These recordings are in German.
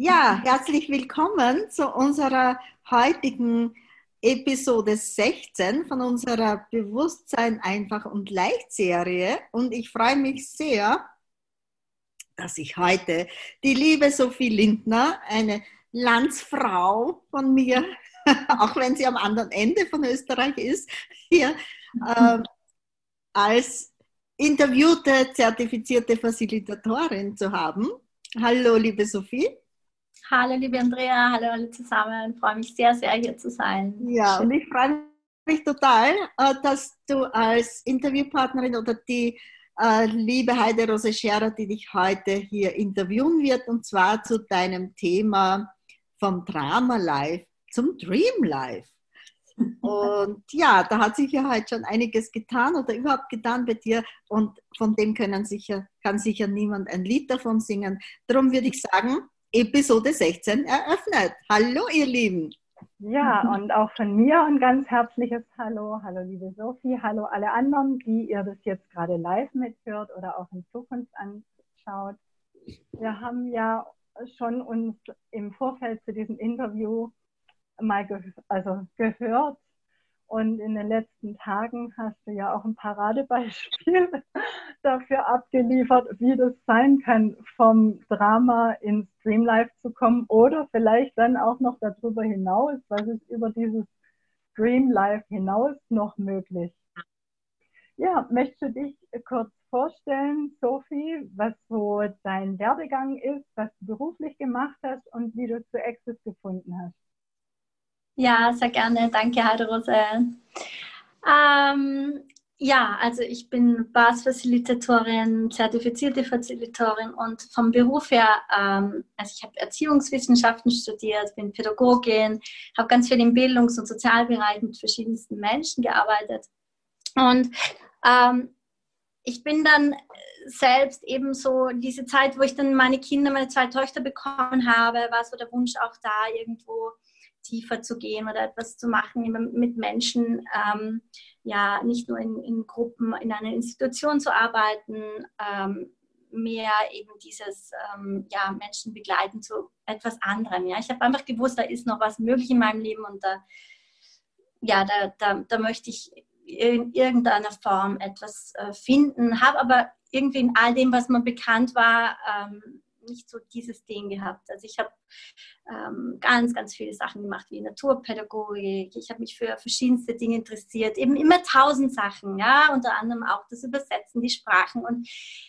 Ja, herzlich willkommen zu unserer heutigen Episode 16 von unserer Bewusstsein einfach und leicht Serie. Und ich freue mich sehr, dass ich heute die liebe Sophie Lindner, eine Landsfrau von mir, auch wenn sie am anderen Ende von Österreich ist, hier äh, als interviewte, zertifizierte Facilitatorin zu haben. Hallo, liebe Sophie. Hallo, liebe Andrea, hallo alle zusammen. Ich freue mich sehr, sehr hier zu sein. Ja, Schön. und ich freue mich total, äh, dass du als Interviewpartnerin oder die äh, liebe Heide Rose Scherer, die dich heute hier interviewen wird, und zwar zu deinem Thema vom Drama Life zum Dream Life. Und ja, da hat sich ja heute schon einiges getan oder überhaupt getan bei dir und von dem können sicher, kann sicher niemand ein Lied davon singen. Darum würde ich sagen, Episode 16 eröffnet. Hallo, ihr Lieben. Ja, und auch von mir ein ganz herzliches Hallo. Hallo, liebe Sophie. Hallo, alle anderen, die ihr das jetzt gerade live mithört oder auch in Zukunft anschaut. Wir haben ja schon uns im Vorfeld zu diesem Interview mal ge also gehört, und in den letzten Tagen hast du ja auch ein Paradebeispiel dafür abgeliefert, wie das sein kann, vom Drama ins Dreamlife zu kommen oder vielleicht dann auch noch darüber hinaus, was ist über dieses Dreamlife hinaus noch möglich. Ja, möchtest du dich kurz vorstellen, Sophie, was so dein Werdegang ist, was du beruflich gemacht hast und wie du zu Access gefunden hast? Ja, sehr gerne. Danke, Heide-Rose. Ähm, ja, also ich bin BAS-Facilitatorin, zertifizierte Facilitatorin und vom Beruf her, ähm, also ich habe Erziehungswissenschaften studiert, bin Pädagogin, habe ganz viel im Bildungs- und Sozialbereich mit verschiedensten Menschen gearbeitet. Und ähm, ich bin dann selbst eben so diese Zeit, wo ich dann meine Kinder, meine zwei Töchter bekommen habe, war so der Wunsch auch da, irgendwo tiefer zu gehen oder etwas zu machen mit Menschen, ähm, ja, nicht nur in, in, Gruppen, in einer Institution zu arbeiten, ähm, mehr eben dieses ähm, ja, Menschen begleiten zu etwas anderem. Ja. Ich habe einfach gewusst, da ist noch was möglich in meinem Leben und da, ja, da, da, da möchte ich in irgendeiner Form etwas äh, finden, habe aber irgendwie in all dem, was mir bekannt war, ähm, nicht so dieses Ding gehabt. Also ich habe ähm, ganz, ganz viele Sachen gemacht, wie Naturpädagogik. Ich habe mich für verschiedenste Dinge interessiert, eben immer tausend Sachen, ja, unter anderem auch das Übersetzen, die Sprachen. Und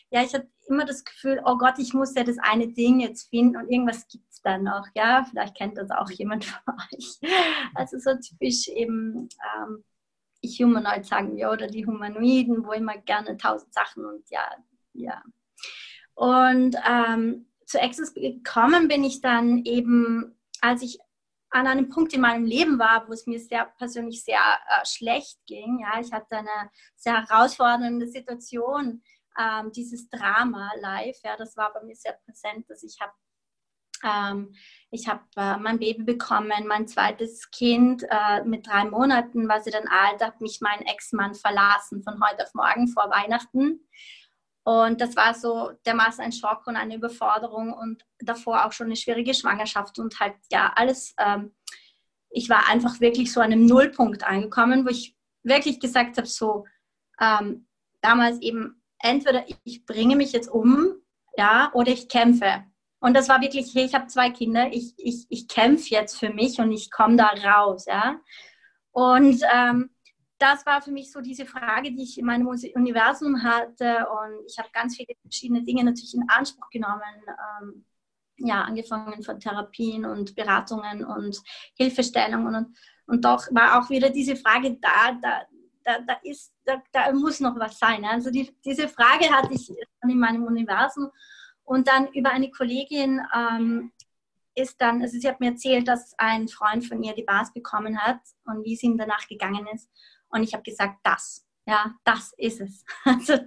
ja, ich hatte immer das Gefühl, oh Gott, ich muss ja das eine Ding jetzt finden und irgendwas gibt es da noch, ja. Vielleicht kennt das auch jemand von euch. Also so typisch eben. Ähm, ich Humanoid sagen wir oder die Humanoiden, wo immer gerne tausend Sachen und ja, ja. Und ähm, zu Access gekommen bin ich dann eben, als ich an einem Punkt in meinem Leben war, wo es mir sehr persönlich sehr äh, schlecht ging. Ja, ich hatte eine sehr herausfordernde Situation, ähm, dieses Drama live. Ja, das war bei mir sehr präsent, dass ich habe ähm, ich habe äh, mein Baby bekommen, mein zweites Kind äh, mit drei Monaten war sie dann alt, hat mich mein Ex-Mann verlassen von heute auf morgen vor Weihnachten. Und das war so dermaßen ein Schock und eine Überforderung und davor auch schon eine schwierige Schwangerschaft und halt ja alles. Ähm, ich war einfach wirklich so an einem Nullpunkt angekommen, wo ich wirklich gesagt habe, so ähm, damals eben entweder ich bringe mich jetzt um, ja, oder ich kämpfe. Und das war wirklich, hey, ich habe zwei Kinder, ich, ich, ich kämpfe jetzt für mich und ich komme da raus, ja. Und ähm, das war für mich so diese Frage, die ich in meinem Universum hatte. Und ich habe ganz viele verschiedene Dinge natürlich in Anspruch genommen. Ähm, ja, angefangen von Therapien und Beratungen und Hilfestellungen. Und, und doch war auch wieder diese Frage da, da, da, da, ist, da, da muss noch was sein. Also die, diese Frage hatte ich in meinem Universum. Und dann über eine Kollegin ähm, ist dann, also sie hat mir erzählt, dass ein Freund von ihr die Bars bekommen hat und wie es ihm danach gegangen ist. Und ich habe gesagt, das, ja, das ist es. Also,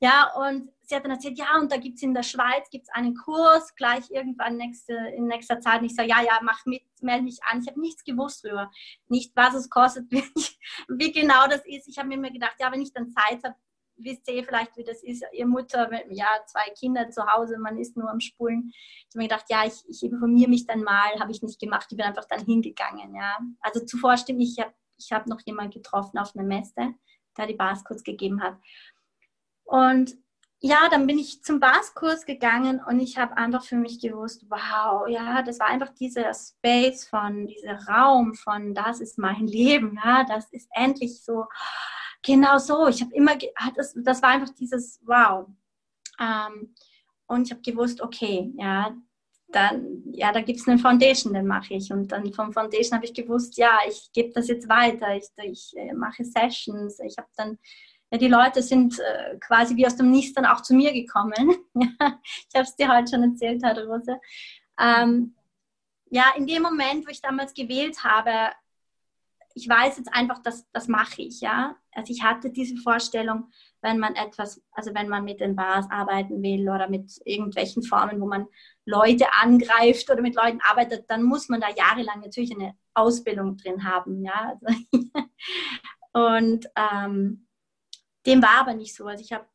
ja, und sie hat dann erzählt, ja, und da gibt es in der Schweiz gibt's einen Kurs, gleich irgendwann nächste, in nächster Zeit. Und ich sage, ja, ja, mach mit, melde mich an. Ich habe nichts gewusst darüber. Nicht, was es kostet, wie, wie genau das ist. Ich habe mir immer gedacht, ja, wenn ich dann Zeit habe, wisst ihr vielleicht, wie das ist, ihr Mutter, ja, zwei Kinder zu Hause, man ist nur am Spulen. Ich habe mir gedacht, ja, ich, ich informiere mich dann mal, habe ich nicht gemacht, ich bin einfach dann hingegangen, ja. Also zuvor stimmt, ich habe ich hab noch jemanden getroffen auf einer Messe, der die Baskurs gegeben hat. Und ja, dann bin ich zum Baskurs gegangen und ich habe einfach für mich gewusst, wow, ja, das war einfach dieser Space von, dieser Raum von, das ist mein Leben, ja, das ist endlich so, genau so. Ich habe immer, das, das war einfach dieses Wow. Ähm, und ich habe gewusst, okay, ja, dann, ja, da gibt es eine Foundation, den mache ich. Und dann vom Foundation habe ich gewusst, ja, ich gebe das jetzt weiter, ich, ich äh, mache Sessions. Ich habe dann, ja, die Leute sind äh, quasi wie aus dem Nichts dann auch zu mir gekommen. ich habe es dir heute schon erzählt, Herr Rose. Ähm, ja, in dem Moment, wo ich damals gewählt habe, ich weiß jetzt einfach, dass das mache ich, ja. Also ich hatte diese Vorstellung, wenn man etwas, also wenn man mit den Bars arbeiten will oder mit irgendwelchen Formen, wo man Leute angreift oder mit Leuten arbeitet, dann muss man da jahrelang natürlich eine Ausbildung drin haben, ja. Und ähm, dem war aber nicht so. Also ich habe,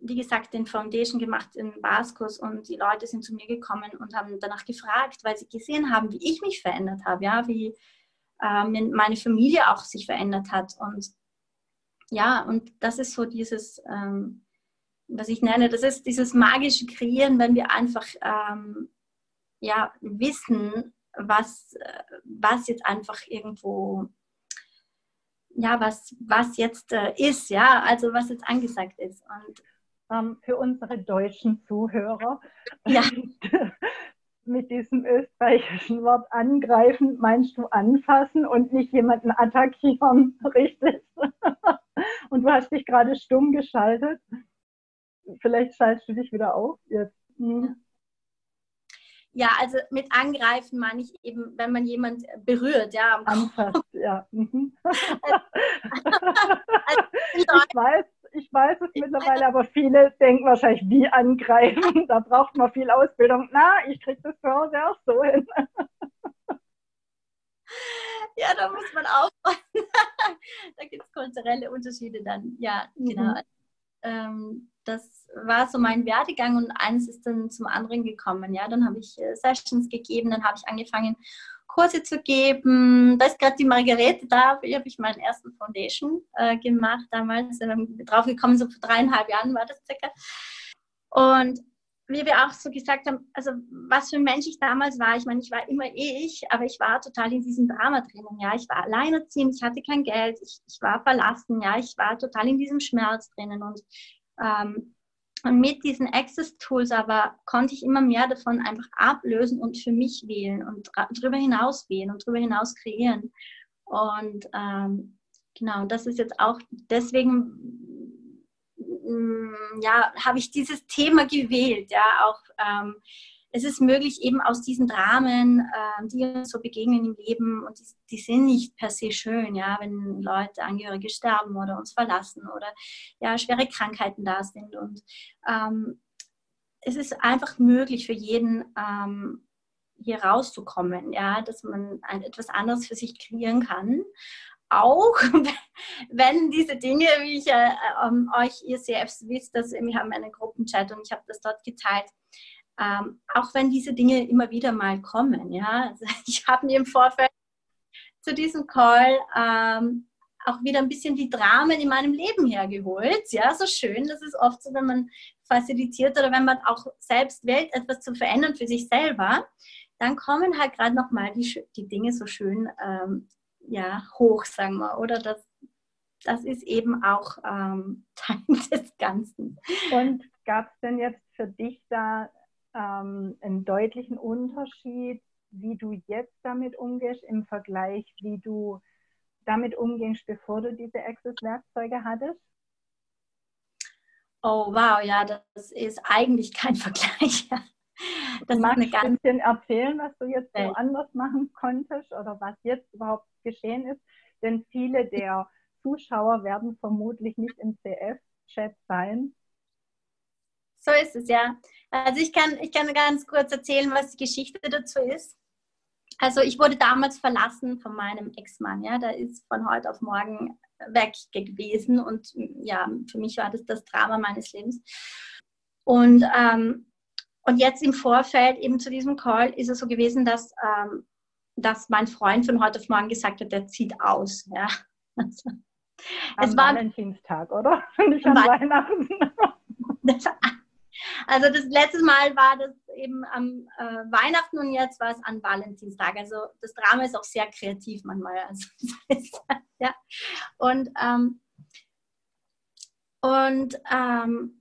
wie gesagt, den Foundation gemacht, den Barskurs und die Leute sind zu mir gekommen und haben danach gefragt, weil sie gesehen haben, wie ich mich verändert habe, ja, wie ähm, meine Familie auch sich verändert hat. Und ja, und das ist so dieses, ähm, was ich nenne, das ist dieses magische Kreieren, wenn wir einfach ähm, ja, wissen, was, was jetzt einfach irgendwo, ja, was, was jetzt äh, ist, ja, also was jetzt angesagt ist. Und ähm, für unsere deutschen Zuhörer. Ja. mit diesem österreichischen Wort angreifen, meinst du anfassen und nicht jemanden attackieren, richtig? und du hast dich gerade stumm geschaltet. Vielleicht schaltest du dich wieder auf jetzt. Hm. Ja, also mit angreifen meine ich eben, wenn man jemand berührt, ja. Anfasst, ja. Mhm. also, ich weiß, ich weiß es mittlerweile, aber viele denken wahrscheinlich, wie angreifen. Da braucht man viel Ausbildung. Na, ich kriege das zu Hause auch so hin. Ja, da muss man aufpassen. da gibt es kulturelle Unterschiede dann. Ja, genau. Mhm. Ähm, das war so mein Werdegang und eins ist dann zum anderen gekommen. Ja, dann habe ich äh, Sessions gegeben, dann habe ich angefangen, Kurse zu geben. Da ist gerade die Margarete da. Hier habe ich meinen ersten Foundation äh, gemacht damals. Ähm, drauf gekommen, so vor dreieinhalb Jahren war das circa. Und wie wir auch so gesagt haben, also was für ein Mensch ich damals war, ich meine, ich war immer ich, aber ich war total in diesem Drama drinnen, ja, ich war alleinerziehend, ich hatte kein Geld, ich, ich war verlassen, ja, ich war total in diesem Schmerz drinnen und ähm, und mit diesen Access-Tools aber konnte ich immer mehr davon einfach ablösen und für mich wählen und darüber hinaus wählen und darüber hinaus kreieren. Und ähm, genau, das ist jetzt auch deswegen, mm, ja, habe ich dieses Thema gewählt, ja, auch ähm, es ist möglich, eben aus diesen Dramen, äh, die uns so begegnen im Leben, und die, die, sind nicht per se schön, ja, wenn Leute, Angehörige sterben oder uns verlassen oder ja, schwere Krankheiten da sind. Und ähm, es ist einfach möglich für jeden, ähm, hier rauszukommen, ja, dass man ein, etwas anderes für sich kreieren kann. Auch wenn diese Dinge, wie ich äh, ähm, euch, ihr selbst wisst, dass wir haben einen Gruppenchat und ich habe das dort geteilt, ähm, auch wenn diese Dinge immer wieder mal kommen. Ja? Also ich habe mir im Vorfeld zu diesem Call ähm, auch wieder ein bisschen die Dramen in meinem Leben hergeholt. Ja, so schön. Das ist oft so, wenn man facilitiert oder wenn man auch selbst wählt, etwas zu verändern für sich selber, dann kommen halt gerade nochmal die, die Dinge so schön ähm, ja, hoch, sagen wir. Oder das, das ist eben auch ähm, Teil des Ganzen. Und gab es denn jetzt für dich da ähm, einen deutlichen Unterschied, wie du jetzt damit umgehst im Vergleich, wie du damit umgehst, bevor du diese Access-Werkzeuge hattest? Oh wow, ja, das ist eigentlich kein Vergleich. Das Magst du ein bisschen erzählen, was du jetzt so anders machen konntest oder was jetzt überhaupt geschehen ist? Denn viele der Zuschauer werden vermutlich nicht im CF-Chat sein. So ist es, ja. Also ich kann, ich kann ganz kurz erzählen, was die Geschichte dazu ist. Also ich wurde damals verlassen von meinem Ex-Mann. Ja, da ist von heute auf morgen weg gewesen und ja, für mich war das das Drama meines Lebens. Und, ähm, und jetzt im Vorfeld eben zu diesem Call ist es so gewesen, dass, ähm, dass mein Freund von heute auf morgen gesagt hat, der zieht aus. Ja. Also, am es war Valentinstag, oder? Nicht an Weihnachten. also das letzte Mal war das eben am äh, Weihnachten und jetzt war es an Valentinstag. Also das Drama ist auch sehr kreativ manchmal. Also, ja. Und, ähm, und ähm,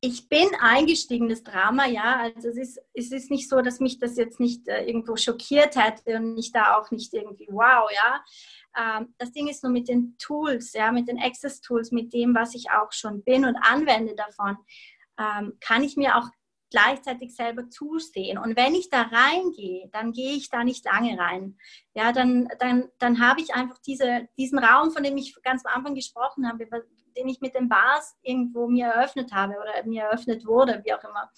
ich bin eingestiegen, das Drama, ja. Also es ist, es ist nicht so, dass mich das jetzt nicht äh, irgendwo schockiert hätte und ich da auch nicht irgendwie wow, ja. Ähm, das Ding ist nur mit den Tools, ja, mit den Access-Tools, mit dem, was ich auch schon bin und anwende davon, ähm, kann ich mir auch gleichzeitig selber zusehen. Und wenn ich da reingehe, dann gehe ich da nicht lange rein. Ja, dann, dann, dann habe ich einfach diese, diesen Raum, von dem ich ganz am Anfang gesprochen habe, den ich mit dem Bars irgendwo mir eröffnet habe oder mir eröffnet wurde, wie auch immer.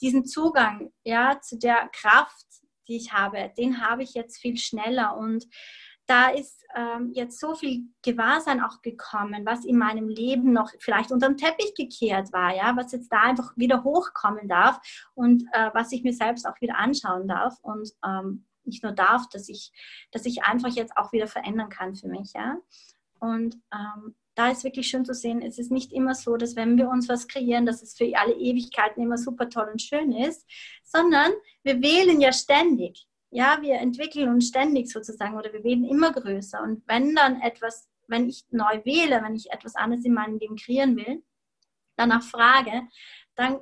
Diesen Zugang ja, zu der Kraft, die ich habe, den habe ich jetzt viel schneller und da ist ähm, jetzt so viel Gewahrsein auch gekommen, was in meinem Leben noch vielleicht unter den Teppich gekehrt war, ja, was jetzt da einfach wieder hochkommen darf und äh, was ich mir selbst auch wieder anschauen darf und ähm, nicht nur darf, dass ich, dass ich einfach jetzt auch wieder verändern kann für mich, ja. Und ähm, da ist wirklich schön zu sehen, es ist nicht immer so, dass wenn wir uns was kreieren, dass es für alle Ewigkeiten immer super toll und schön ist, sondern wir wählen ja ständig ja, wir entwickeln uns ständig sozusagen oder wir werden immer größer. Und wenn dann etwas, wenn ich neu wähle, wenn ich etwas anderes in meinem Leben kreieren will, danach frage, dann,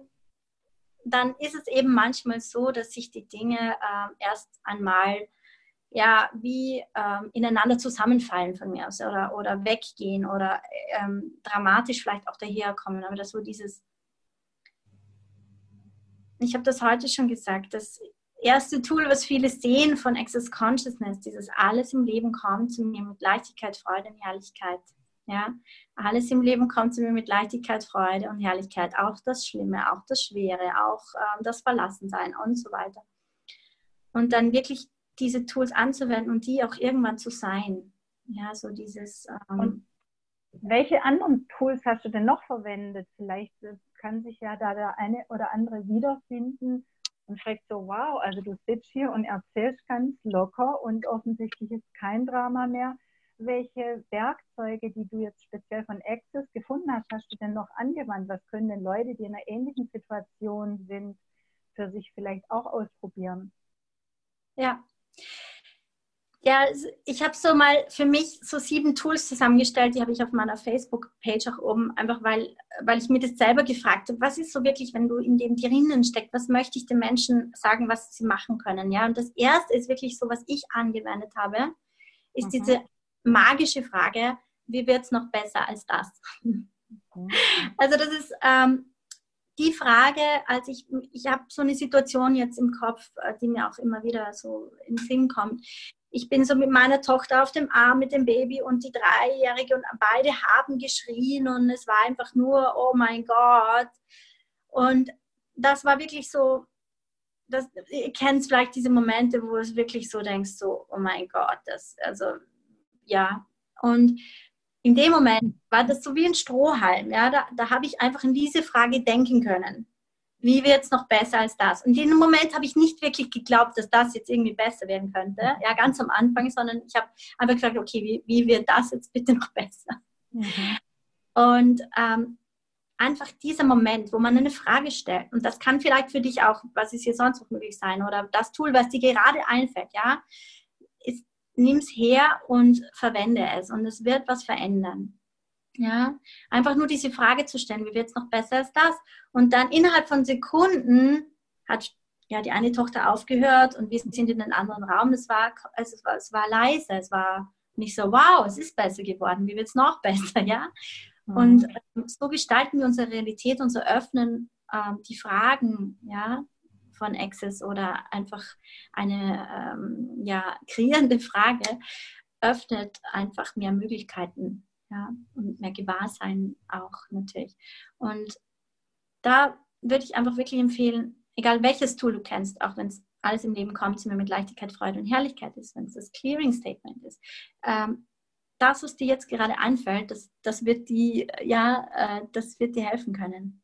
dann ist es eben manchmal so, dass sich die Dinge äh, erst einmal ja, wie ähm, ineinander zusammenfallen von mir aus oder, oder weggehen oder ähm, dramatisch vielleicht auch daherkommen. Aber das so dieses, ich habe das heute schon gesagt, dass erste Tool, was viele sehen von Access Consciousness, dieses alles im Leben kommt zu mir mit Leichtigkeit, Freude und Herrlichkeit. Ja, alles im Leben kommt zu mir mit Leichtigkeit, Freude und Herrlichkeit. Auch das Schlimme, auch das Schwere, auch ähm, das Verlassensein und so weiter. Und dann wirklich diese Tools anzuwenden und die auch irgendwann zu sein. Ja, so dieses. Ähm, welche anderen Tools hast du denn noch verwendet? Vielleicht kann sich ja da der eine oder andere wiederfinden und fragt so, wow, also du sitzt hier und erzählst ganz locker und offensichtlich ist kein Drama mehr. Welche Werkzeuge, die du jetzt speziell von Access gefunden hast, hast du denn noch angewandt? Was können denn Leute, die in einer ähnlichen Situation sind, für sich vielleicht auch ausprobieren? Ja, ja, ich habe so mal für mich so sieben Tools zusammengestellt, die habe ich auf meiner Facebook-Page auch oben, einfach weil, weil ich mir das selber gefragt habe, was ist so wirklich, wenn du in dem drinnen steckst, was möchte ich den Menschen sagen, was sie machen können, ja? Und das erste ist wirklich so, was ich angewendet habe, ist mhm. diese magische Frage, wie wird es noch besser als das? Mhm. Also das ist ähm, die Frage, als ich, ich habe so eine Situation jetzt im Kopf, äh, die mir auch immer wieder so in den Sinn kommt ich bin so mit meiner Tochter auf dem Arm mit dem Baby und die Dreijährige und beide haben geschrien und es war einfach nur, oh mein Gott. Und das war wirklich so, das, ihr kennt vielleicht diese Momente, wo es wirklich so denkst, so, oh mein Gott, das, also, ja. Und in dem Moment war das so wie ein Strohhalm, ja, da, da habe ich einfach in diese Frage denken können wie wird es noch besser als das? Und in dem Moment habe ich nicht wirklich geglaubt, dass das jetzt irgendwie besser werden könnte, ja, ganz am Anfang, sondern ich habe einfach gesagt, okay, wie, wie wird das jetzt bitte noch besser? Mhm. Und ähm, einfach dieser Moment, wo man eine Frage stellt, und das kann vielleicht für dich auch, was ist hier sonst noch möglich sein, oder das Tool, was dir gerade einfällt, ja, nimm es her und verwende es und es wird was verändern. Ja, einfach nur diese Frage zu stellen, wie wird es noch besser als das? Und dann innerhalb von Sekunden hat ja die eine Tochter aufgehört und wir sind in einen anderen Raum. Es war, also es war, es war leise, es war nicht so, wow, es ist besser geworden, wie wird es noch besser, ja? Mhm. Und ähm, so gestalten wir unsere Realität und so öffnen ähm, die Fragen, ja, von Access oder einfach eine ähm, ja, kreierende Frage öffnet einfach mehr Möglichkeiten ja, und mehr Gewahrsein auch natürlich. Und da würde ich einfach wirklich empfehlen, egal welches Tool du kennst, auch wenn es alles im Leben kommt, zu mir mit Leichtigkeit, Freude und Herrlichkeit ist, wenn es das Clearing Statement ist, ähm, das, was dir jetzt gerade einfällt, das, das wird die, ja, äh, das wird dir helfen können.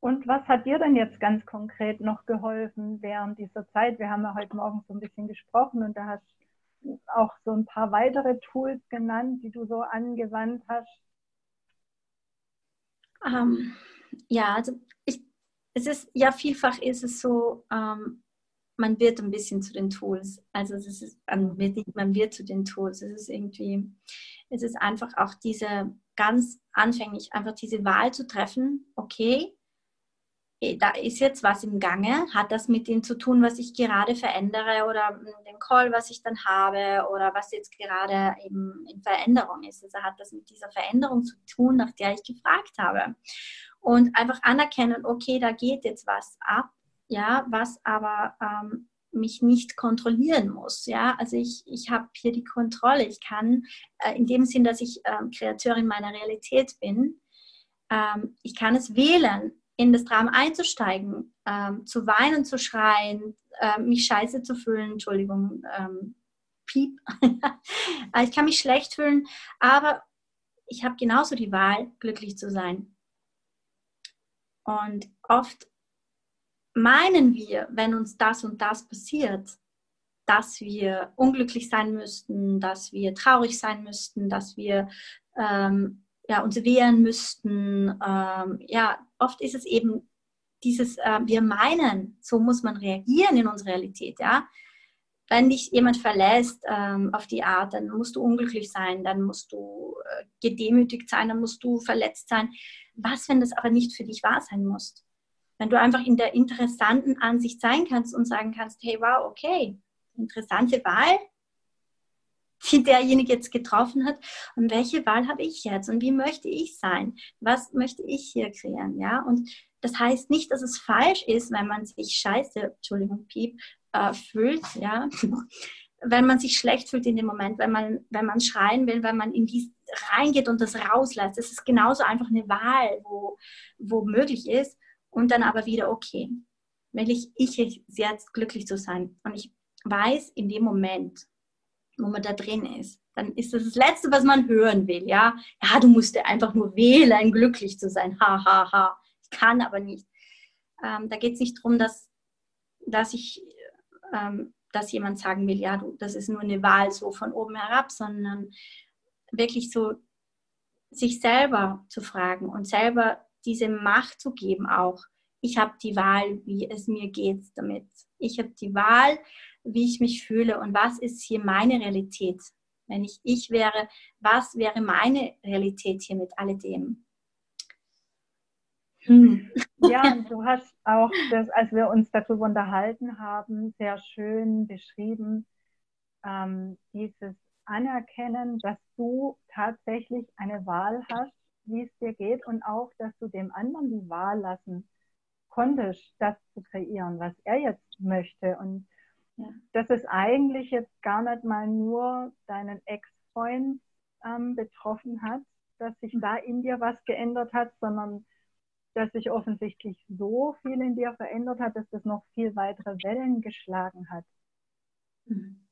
Und was hat dir denn jetzt ganz konkret noch geholfen während dieser Zeit? Wir haben ja heute Morgen so ein bisschen gesprochen und da hast du auch so ein paar weitere Tools genannt, die du so angewandt hast. Ähm, ja, also ich, es ist ja vielfach ist es so, ähm, man wird ein bisschen zu den Tools. Also es ist, man wird, man wird zu den Tools. Es ist irgendwie, es ist einfach auch diese ganz anfänglich einfach diese Wahl zu treffen. Okay, da ist jetzt was im Gange. Hat das mit dem zu tun, was ich gerade verändere oder den Call, was ich dann habe oder was jetzt gerade eben in Veränderung ist. Also hat das mit dieser Veränderung zu tun, nach der ich gefragt habe. Und einfach anerkennen, okay, da geht jetzt was ab ja, was aber ähm, mich nicht kontrollieren muss. Ja, also ich, ich habe hier die Kontrolle. Ich kann äh, in dem Sinn, dass ich ähm, Kreateurin meiner Realität bin, ähm, ich kann es wählen, in das Drama einzusteigen, ähm, zu weinen, zu schreien, äh, mich scheiße zu fühlen, Entschuldigung, ähm, piep. ich kann mich schlecht fühlen, aber ich habe genauso die Wahl, glücklich zu sein. Und oft meinen wir, wenn uns das und das passiert, dass wir unglücklich sein müssten, dass wir traurig sein müssten, dass wir ähm, ja, uns wehren müssten. Ähm, ja, oft ist es eben dieses, äh, wir meinen, so muss man reagieren in unserer Realität. Ja? Wenn dich jemand verlässt ähm, auf die Art, dann musst du unglücklich sein, dann musst du äh, gedemütigt sein, dann musst du verletzt sein. Was, wenn das aber nicht für dich wahr sein muss? Wenn du einfach in der interessanten Ansicht sein kannst und sagen kannst, hey, wow, okay, interessante Wahl, die derjenige jetzt getroffen hat. Und welche Wahl habe ich jetzt? Und wie möchte ich sein? Was möchte ich hier kreieren? Ja, und das heißt nicht, dass es falsch ist, wenn man sich scheiße, Entschuldigung, Piep, äh, fühlt, ja. wenn man sich schlecht fühlt in dem Moment, wenn man, wenn man schreien will, wenn man in die reingeht und das rauslässt. Das ist genauso einfach eine Wahl, wo, wo möglich ist und dann aber wieder, okay, will ich, ich jetzt glücklich zu sein. Und ich weiß in dem Moment, wo man da drin ist, dann ist das das Letzte, was man hören will, ja. Ja, du musst einfach nur wählen, glücklich zu sein. Ha, ha, ha. Ich kann aber nicht. Ähm, da geht es nicht darum, dass, dass ähm, dass jemand sagen will, ja, du, das ist nur eine Wahl so von oben herab, sondern wirklich so sich selber zu fragen und selber diese Macht zu geben auch. Ich habe die Wahl, wie es mir geht damit. Ich habe die Wahl, wie ich mich fühle und was ist hier meine Realität. Wenn ich ich wäre, was wäre meine Realität hier mit alledem? Hm. Ja, du hast auch, das, als wir uns darüber unterhalten haben, sehr schön beschrieben, ähm, dieses Anerkennen, dass du tatsächlich eine Wahl hast wie es dir geht und auch, dass du dem anderen die Wahl lassen konntest, das zu kreieren, was er jetzt möchte. Und ja. dass es eigentlich jetzt gar nicht mal nur deinen Ex-Freund ähm, betroffen hat, dass sich da in dir was geändert hat, sondern dass sich offensichtlich so viel in dir verändert hat, dass das noch viel weitere Wellen geschlagen hat. Mhm.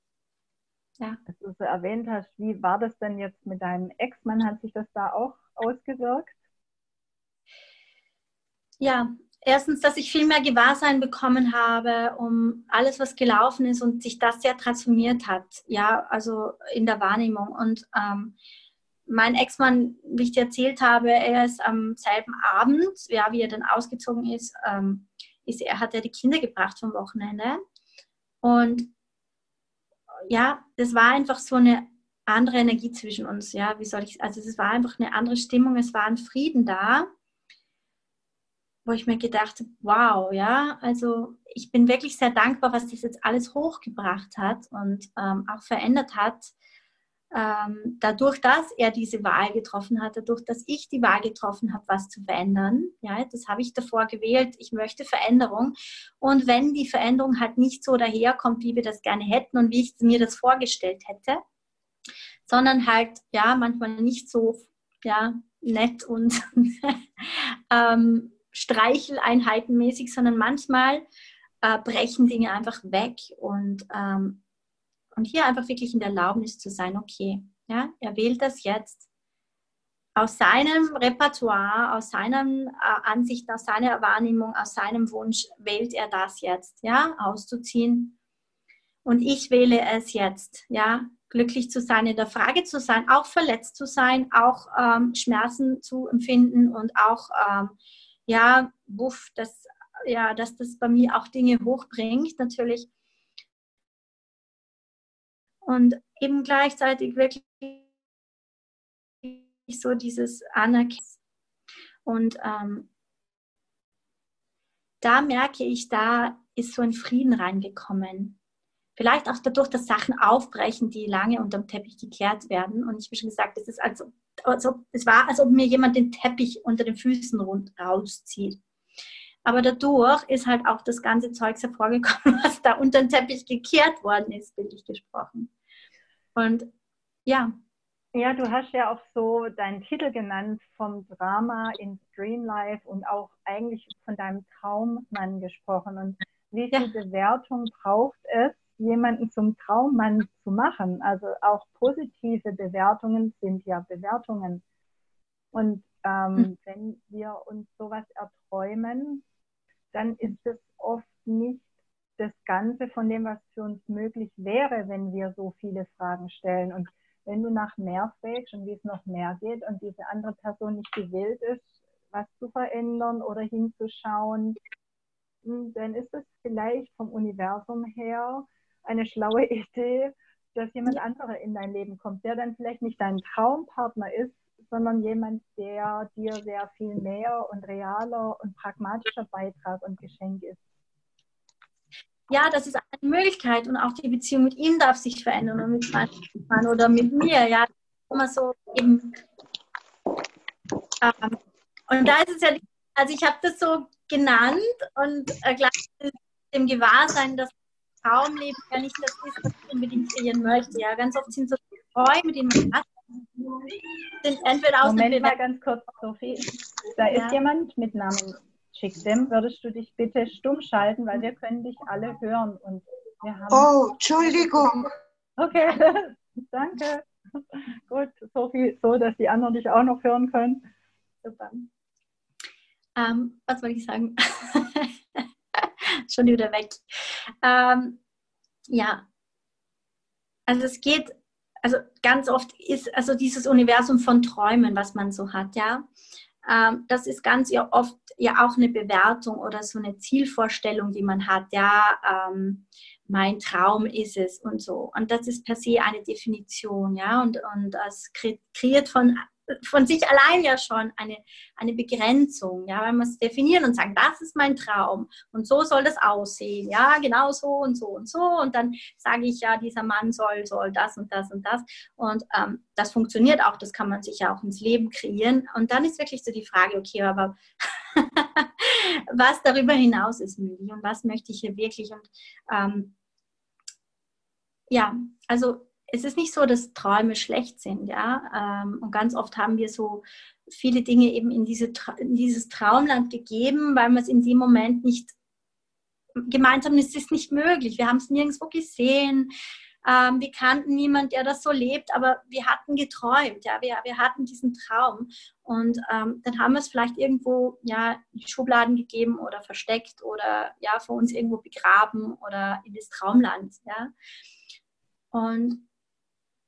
Ja. Als du so erwähnt hast, wie war das denn jetzt mit deinem Ex-Mann? Hat sich das da auch ausgewirkt? Ja, erstens, dass ich viel mehr Gewahrsein bekommen habe, um alles, was gelaufen ist und sich das sehr transformiert hat. Ja, also in der Wahrnehmung. Und ähm, mein Ex-Mann, wie ich dir erzählt habe, er ist am selben Abend, ja, wie er dann ausgezogen ist, ähm, ist er hat er die Kinder gebracht vom Wochenende. Und ja, das war einfach so eine andere Energie zwischen uns. Ja, wie soll ich, also es war einfach eine andere Stimmung, es war ein Frieden da, wo ich mir gedacht habe, wow, ja, also ich bin wirklich sehr dankbar, was das jetzt alles hochgebracht hat und ähm, auch verändert hat ähm, dadurch, dass er diese Wahl getroffen hat, dadurch, dass ich die Wahl getroffen habe, was zu verändern, ja, das habe ich davor gewählt, ich möchte Veränderung. Und wenn die Veränderung halt nicht so daherkommt, wie wir das gerne hätten und wie ich mir das vorgestellt hätte, sondern halt, ja, manchmal nicht so, ja, nett und ähm, streicheleinheitenmäßig, sondern manchmal äh, brechen Dinge einfach weg und ähm, Und hier einfach wirklich in der Erlaubnis zu sein, okay, ja, er wählt das jetzt aus seinem Repertoire, aus seiner äh, Ansicht, aus seiner Wahrnehmung, aus seinem Wunsch wählt er das jetzt, ja, auszuziehen. Und ich wähle es jetzt, ja, glücklich zu sein, in der Frage zu sein, auch verletzt zu sein, auch ähm, Schmerzen zu empfinden und auch, ähm, ja, wuff, das, ja, dass das bei mir auch Dinge hochbringt, natürlich und eben gleichzeitig wirklich so dieses Anerkennen. Und ähm, da merke ich, da ist so ein Frieden reingekommen. Vielleicht auch dadurch, dass Sachen aufbrechen, die lange unterm Teppich gekehrt werden. Und ich habe schon gesagt, es ist also, also, es war, als ob mir jemand den Teppich unter den Füßen rund rauszieht. Aber dadurch ist halt auch das ganze Zeug hervorgekommen, was da unter den Teppich gekehrt worden ist, bildlich gesprochen. Und ja. Ja, du hast ja auch so deinen Titel genannt vom Drama ins Dream Life und auch eigentlich von deinem Traummann gesprochen. Und wie viel ja. Bewertung braucht es, jemanden zum Traummann zu machen? Also auch positive Bewertungen sind ja Bewertungen. Und ähm, hm. wenn wir uns sowas erträumen, dann ist es oft nicht das Ganze von dem, was für uns möglich wäre, wenn wir so viele Fragen stellen. Und wenn du nach mehr fragst und wie es noch mehr geht und diese andere Person nicht gewillt ist, was zu verändern oder hinzuschauen, hm, dann ist es vielleicht vom Universum her eine schlaue Idee, dass jemand anderer in dein Leben kommt, der dann vielleicht nicht dein Traumpartner ist, sondern jemand, der dir sehr viel mehr und realer und pragmatischer Beitrag und Geschenk ist ja, das ist eine Möglichkeit und auch die Beziehung mit ihm darf sich verändern oder mit meinem Mann oder mit mir, ja, immer so eben. Ähm, und da ist es ja, also ich habe das so genannt und äh, gleich dem Gewahrsein, dass Traumleben ja nicht das ist, was ich unbedingt kreieren möchte. Ja, ganz oft sind so Träume, die man hat, sind entweder aus Moment mal ganz kurz, Sophie. Da ist ja. jemand mit Namen Schicksem, würdest du dich bitte stumm schalten, weil wir können dich alle hören. Und wir haben oh, Entschuldigung. Okay, danke. Gut, so viel, so, dass die anderen dich auch noch hören können. Super. Ähm, was wollte ich sagen? Schon wieder weg. Ähm, ja, also es geht, also ganz oft ist also dieses Universum von Träumen, was man so hat, ja ähm, das ist ganz ja oft ja auch eine Bewertung oder so eine Zielvorstellung, die man hat. Ja, ähm, mein Traum ist es und so. Und das ist per se eine Definition, ja, und, und das kreiert von von sich allein ja schon eine, eine Begrenzung, ja, wenn wir es definieren und sagen, das ist mein Traum und so soll das aussehen, ja, genau so und so und so und dann sage ich ja, dieser Mann soll, soll das und das und das und ähm, das funktioniert auch, das kann man sich ja auch ins Leben kreieren und dann ist wirklich so die Frage, okay, aber was darüber hinaus ist möglich und was möchte ich hier wirklich und ähm, ja, also es ist nicht so, dass Träume schlecht sind, ja. Ähm, und ganz oft haben wir so viele Dinge eben in, diese, in dieses Traumland gegeben, weil wir es in dem Moment nicht gemeint haben, es ist nicht möglich. Wir haben es nirgendwo gesehen. Ähm, wir kannten niemanden, der das so lebt, aber wir hatten geträumt, ja, wir, wir hatten diesen Traum. Und ähm, dann haben wir es vielleicht irgendwo ja, in die Schubladen gegeben oder versteckt oder ja, vor uns irgendwo begraben oder in das Traumland, ja. Und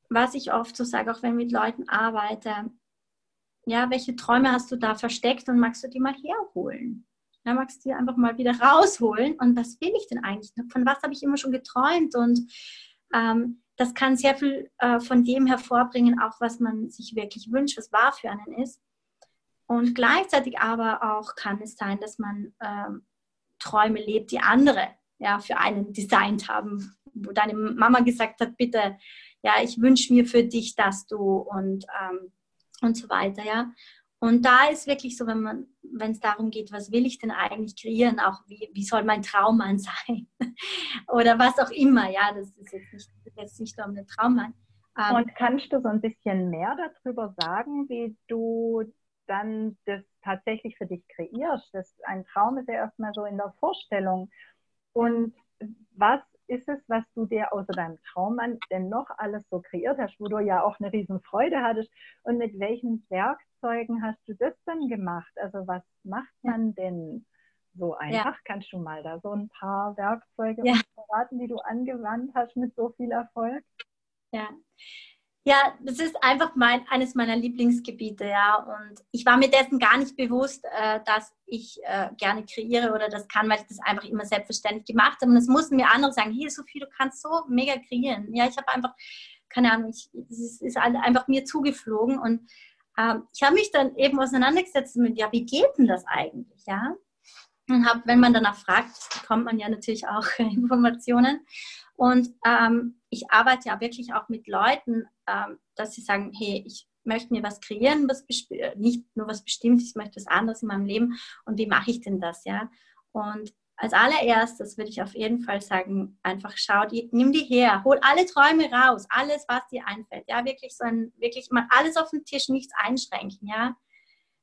was ich oft so sage, auch wenn ich mit Leuten arbeite, ja, welche Träume hast du da versteckt und magst du die mal herholen? Ja, magst du die einfach mal wieder rausholen und was will ich denn eigentlich? Von was habe ich immer schon geträumt? Und ähm, das kann sehr viel äh, von dem hervorbringen, auch was man sich wirklich wünscht, was wahr für einen ist. Und gleichzeitig aber auch kann es sein, dass man ähm, Träume lebt, die andere ja, für einen designt haben, wo deine Mama gesagt hat, bitte ja, ich wünsche mir für dich das du und, ähm, und so weiter, ja. Und da ist wirklich so, wenn man, wenn es darum geht, was will ich denn eigentlich kreieren, auch wie, wie soll mein Traummann sein oder was auch immer, ja, das ist jetzt nicht, jetzt nicht nur um den Traummann. Ähm, und kannst du so ein bisschen mehr darüber sagen, wie du dann das tatsächlich für dich kreierst? Das, ein Traum ist ja erstmal so in der Vorstellung. Und was ist es, was du dir außer deinem Traummann denn noch alles so kreiert hast, wo du ja auch eine riesen Freude hattest? Und mit welchen Werkzeugen hast du das dann gemacht? Also was macht man denn so einfach? Ja. Kannst du mal da so ein paar Werkzeuge ja. verraten, die du angewandt hast mit so viel Erfolg? Ja, ja, das ist einfach mein, eines meiner Lieblingsgebiete, ja. Und ich war mir dessen gar nicht bewusst, äh, dass ich äh, gerne kreiere oder das kann, weil ich das einfach immer selbstverständlich gemacht habe. Und es mussten mir andere sagen, hier Sophie, du kannst so mega kreieren. Ja, ich habe einfach, keine Ahnung, es ist, einfach mir zugeflogen und ähm, ich habe mich dann eben auseinandergesetzt mit, ja, wie geht denn das eigentlich, ja? Und habe, wenn man danach fragt, bekommt man ja natürlich auch Informationen. Und ähm, ich arbeite ja wirklich auch mit Leuten, ähm, dass sie sagen, hey, ich möchte mir was kreieren, was nicht nur was Bestimmtes, ich möchte was anderes in meinem Leben und wie mache ich denn das, ja? Und als allererstes würde ich auf jeden Fall sagen, einfach schau, die, nimm die her, hol alle Träume raus, alles, was dir einfällt, ja, wirklich so ein, wirklich mal alles auf den Tisch, nichts einschränken, ja.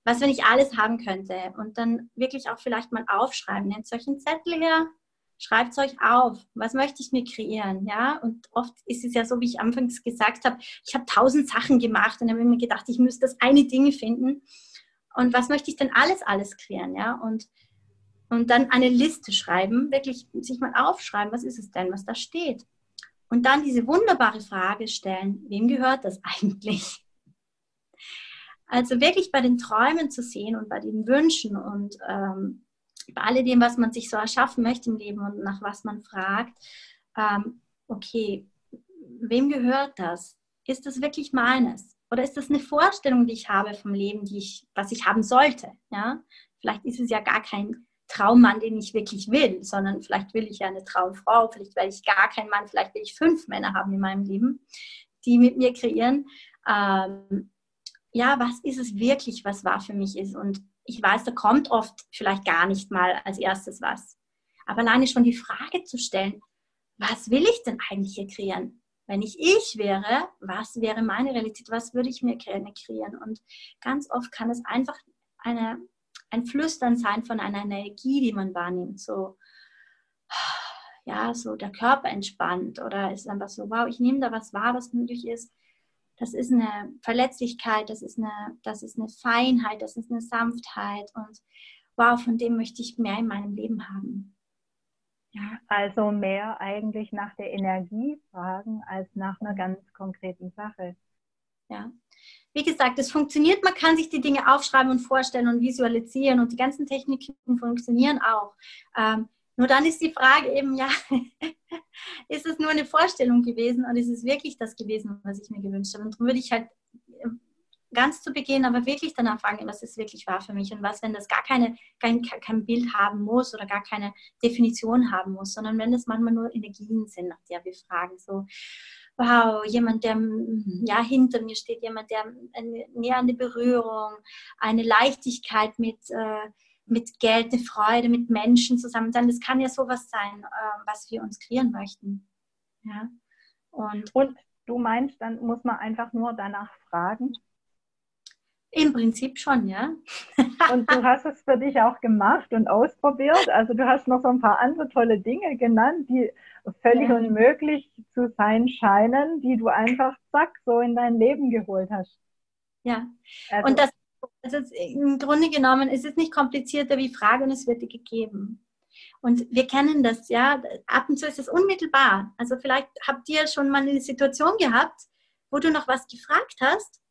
Was, wenn ich alles haben könnte und dann wirklich auch vielleicht mal aufschreiben, nehmt solchen Zettel her, Schreibt es euch auf. Was möchte ich mir kreieren? Ja, und oft ist es ja so, wie ich anfangs gesagt habe, ich habe tausend Sachen gemacht und habe mir gedacht, ich müsste das eine Ding finden. Und was möchte ich denn alles, alles kreieren? Ja, und, und dann eine Liste schreiben, wirklich sich mal aufschreiben, was ist es denn, was da steht. Und dann diese wunderbare Frage stellen, wem gehört das eigentlich? Also wirklich bei den Träumen zu sehen und bei den Wünschen und ähm, bei alledem, was man sich so erschaffen möchte im Leben und nach was man fragt, ähm, okay, wem gehört das? Ist das wirklich meines? Oder ist das eine Vorstellung, die ich habe vom Leben, die ich, was ich haben sollte? Ja? Vielleicht ist es ja gar kein Traummann, den ich wirklich will, sondern vielleicht will ich ja eine Traumfrau, vielleicht will ich gar keinen Mann, vielleicht will ich fünf Männer haben in meinem Leben, die mit mir kreieren. Ähm, ja, was ist es wirklich, was wahr für mich ist? Und ich weiß, da kommt oft vielleicht gar nicht mal als erstes was. Aber alleine schon die Frage zu stellen, was will ich denn eigentlich hier kreieren? Wenn ich ich wäre, was wäre meine Realität? Was würde ich mir gerne kreieren? Und ganz oft kann es einfach eine, ein Flüstern sein von einer Energie, die man wahrnimmt. So, ja, so der Körper entspannt oder ist einfach so, wow, ich nehme da was wahr, was möglich ist das ist eine Verletzlichkeit, das ist eine, das ist eine Feinheit, das ist eine Sanftheit und wow, von dem möchte ich mehr in meinem Leben haben. Ja. Also mehr eigentlich nach der Energie fragen als nach einer ganz konkreten Sache. Ja. Wie gesagt, es funktioniert, man kann sich die Dinge aufschreiben und vorstellen und visualisieren und die ganzen Techniken funktionieren auch. Ähm, nur dann ist die Frage eben, ja, ist es nur eine Vorstellung gewesen und ist es wirklich das gewesen, was ich mir gewünscht habe? Und darum würde ich halt äh, ganz zu Beginn aber wirklich danach fragen, was es wirklich war für mich und was, wenn das gar keine, kein, kein Bild haben muss oder gar keine Definition haben muss, sondern wenn das manchmal nur Energien sind, nach der wir fragen, so, wow, jemand, der ja hinter mir steht, jemand, der eine nähernde Berührung, eine Leichtigkeit mit äh, mit Geld, eine Freude, mit Menschen zusammen sein. Das kann ja sowas sein, äh, was wir uns kreieren möchten. Ja. Und, und du meinst, dann muss man einfach nur danach fragen? Im Prinzip schon, ja. und du hast es für dich auch gemacht und ausprobiert. Also du hast noch so ein paar andere tolle Dinge genannt, die völlig ja. unmöglich zu sein scheinen, die du einfach zack so in dein Leben geholt hast. Ja. Also, und das also im Grunde genommen ist es nicht komplizierter wie Frage und es wird dir gegeben. Und wir kennen das, ja. Ab und zu ist es unmittelbar. Also vielleicht habt ihr schon mal eine Situation gehabt, wo du noch was gefragt hast.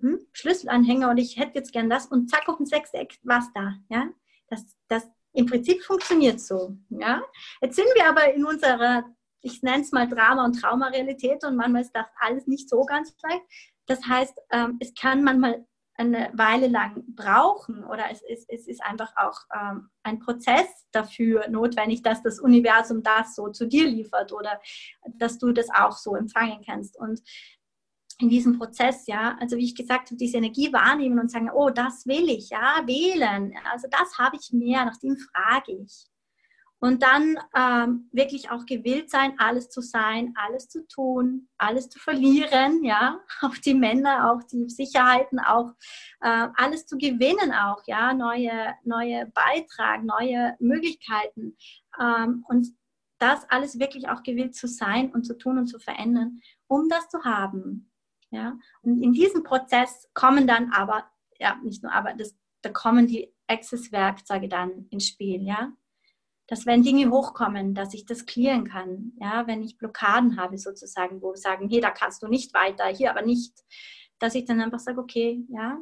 Hm? Schlüsselanhänger und ich hätte jetzt gern das und zack auf dem Sechseck war es da. Ja? Das, das im Prinzip funktioniert so. Ja? Jetzt sind wir aber in unserer, ich nenne es mal Drama- und Traumarealität und manchmal ist das alles nicht so ganz leicht. Das heißt, ähm, es kann manchmal eine Weile lang brauchen oder es ist, es ist einfach auch ähm, ein Prozess dafür notwendig, dass das Universum das so zu dir liefert oder dass du das auch so empfangen kannst. Und in diesem Prozess, ja, also wie ich gesagt habe, diese Energie wahrnehmen und sagen, oh, das will ich, ja, wählen, also das habe ich mehr, nach dem frage ich. Und dann ähm, wirklich auch gewillt sein, alles zu sein, alles zu tun, alles zu verlieren, ja, auch die Männer, auch die Sicherheiten, auch äh, alles zu gewinnen, auch, ja, neue, neue Beitrag, neue Möglichkeiten. Ähm, und das alles wirklich auch gewillt zu sein und zu tun und zu verändern, um das zu haben. Ja? Und in diesem Prozess kommen dann aber, ja, nicht nur aber, das, da kommen die Access-Werkzeuge dann ins Spiel, ja. Dass wenn Dinge hochkommen, dass ich das klären kann, ja, wenn ich Blockaden habe sozusagen, wo sagen, hier, da kannst du nicht weiter, hier aber nicht, dass ich dann einfach sage, okay, ja,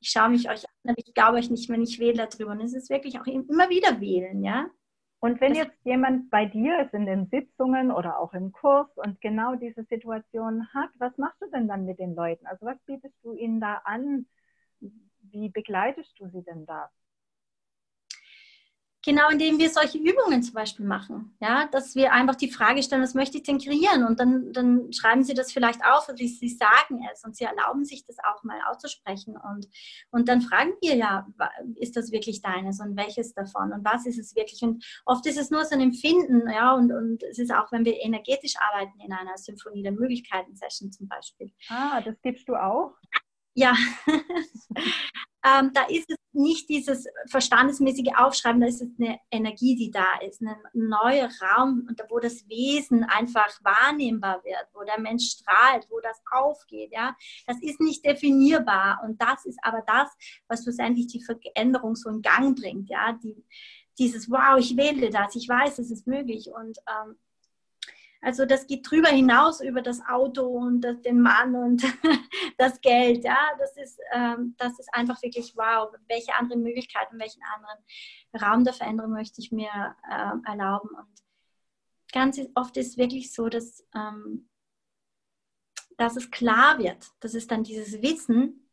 ich schaue mich euch an, aber ich glaube euch nicht, wenn ich wähle darüber. Und es ist wirklich auch immer wieder wählen, ja. Und wenn jetzt jemand bei dir ist in den Sitzungen oder auch im Kurs und genau diese Situation hat, was machst du denn dann mit den Leuten? Also was bietest du ihnen da an? Wie begleitest du sie denn da? Genau, indem wir solche Übungen zum Beispiel machen. Ja, dass wir einfach die Frage stellen, was möchte ich denn kreieren? Und dann, dann schreiben sie das vielleicht auf sie, sie sagen es und sie erlauben sich das auch mal auszusprechen. Und, und dann fragen wir ja, ist das wirklich deines und welches davon und was ist es wirklich? Und oft ist es nur so ein Empfinden, ja, und, und es ist auch, wenn wir energetisch arbeiten in einer Symphonie der Möglichkeiten-Session zum Beispiel. Ah, das gibst du auch? Ja, ähm, da ist es nicht dieses verstandesmäßige Aufschreiben, da ist es eine Energie, die da ist, ein neuer Raum, wo das Wesen einfach wahrnehmbar wird, wo der Mensch strahlt, wo das aufgeht. Ja, das ist nicht definierbar und das ist aber das, was schlussendlich die Veränderung so in Gang bringt. Ja, die, dieses Wow, ich wähle das, ich weiß, es ist möglich und ähm, also das geht drüber hinaus über das Auto und das, den Mann und das Geld. Ja, das ist, ähm, das ist einfach wirklich wow. Welche anderen Möglichkeiten, welchen anderen Raum der Veränderung möchte ich mir ähm, erlauben? Und ganz oft ist es wirklich so, dass, ähm, dass es klar wird. Das ist dann dieses Wissen.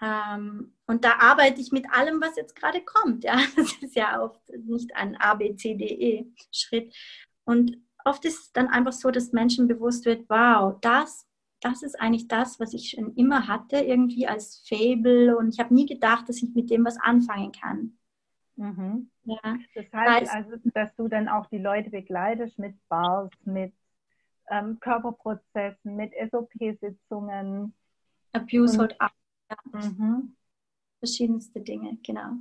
Ähm, und da arbeite ich mit allem, was jetzt gerade kommt. Ja, das ist ja oft nicht ein A, B, C, D, E Schritt, und oft ist es dann einfach so, dass Menschen bewusst wird, wow, das, das ist eigentlich das, was ich schon immer hatte, irgendwie als Fable. Und ich habe nie gedacht, dass ich mit dem was anfangen kann. Mhm. Ja. Das heißt also, dass du dann auch die Leute begleitest mit Bars, mit ähm, Körperprozessen, mit SOP-Sitzungen. Abuse und, halt auch. Ja. Mhm. Verschiedenste Dinge, genau.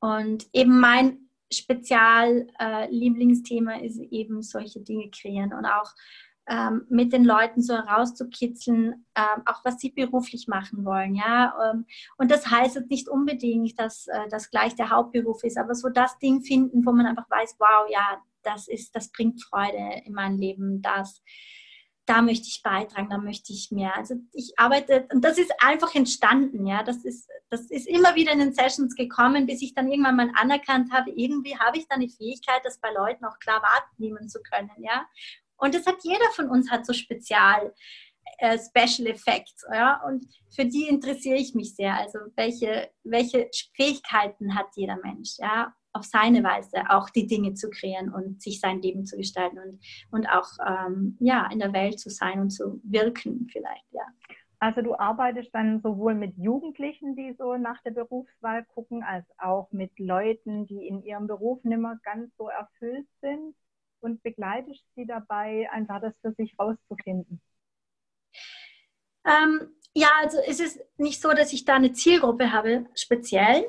Und eben mein Spezial-Lieblingsthema äh, ist eben solche Dinge kreieren und auch ähm, mit den Leuten so herauszukitzeln, ähm, auch was sie beruflich machen wollen, ja. Ähm, und das heißt jetzt nicht unbedingt, dass äh, das gleich der Hauptberuf ist, aber so das Ding finden, wo man einfach weiß, wow, ja, das ist, das bringt Freude in mein Leben, das da möchte ich beitragen, da möchte ich mehr. Also ich arbeite, und das ist einfach entstanden, ja. Das ist, das ist immer wieder in den Sessions gekommen, bis ich dann irgendwann mal anerkannt habe, irgendwie habe ich da eine Fähigkeit, das bei Leuten auch klar wahrnehmen zu können, ja. Und das hat jeder von uns hat so Spezial, äh, Special Effects, ja. Und für die interessiere ich mich sehr. Also welche, welche Fähigkeiten hat jeder Mensch, ja auf seine Weise auch die Dinge zu kreieren und sich sein Leben zu gestalten und, und auch ähm, ja, in der Welt zu sein und zu wirken vielleicht, ja. Also du arbeitest dann sowohl mit Jugendlichen, die so nach der Berufswahl gucken, als auch mit Leuten, die in ihrem Beruf nicht mehr ganz so erfüllt sind und begleitest sie dabei, einfach das für sich rauszufinden. Ähm, ja, also es ist nicht so, dass ich da eine Zielgruppe habe, speziell,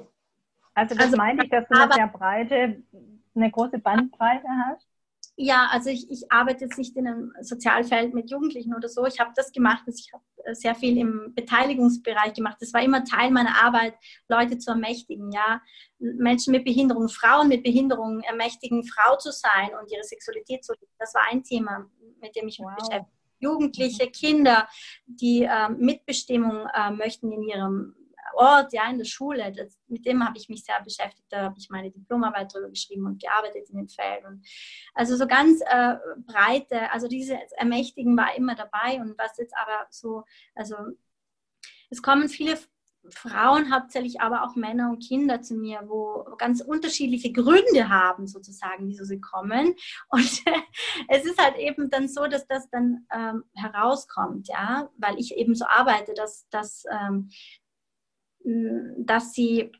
also das also, meine ich, dass du eine sehr breite, eine große Bandbreite hast? Ja, also ich, ich arbeite jetzt nicht in einem Sozialfeld mit Jugendlichen oder so. Ich habe das gemacht, also ich habe sehr viel im Beteiligungsbereich gemacht. Das war immer Teil meiner Arbeit, Leute zu ermächtigen, ja. Menschen mit Behinderung, Frauen mit Behinderung ermächtigen, Frau zu sein und ihre Sexualität zu leben. Das war ein Thema, mit dem ich mich wow. beschäftige. Jugendliche, Kinder, die äh, Mitbestimmung äh, möchten in ihrem Ort, ja, in der Schule, das, mit dem habe ich mich sehr beschäftigt. Da habe ich meine Diplomarbeit drüber geschrieben und gearbeitet in den Feldern. Also so ganz äh, breite, also diese Ermächtigen war immer dabei und was jetzt aber so, also es kommen viele Frauen hauptsächlich, aber auch Männer und Kinder zu mir, wo ganz unterschiedliche Gründe haben, sozusagen, wieso sie kommen. Und es ist halt eben dann so, dass das dann ähm, herauskommt, ja, weil ich eben so arbeite, dass, dass ähm, dass sie,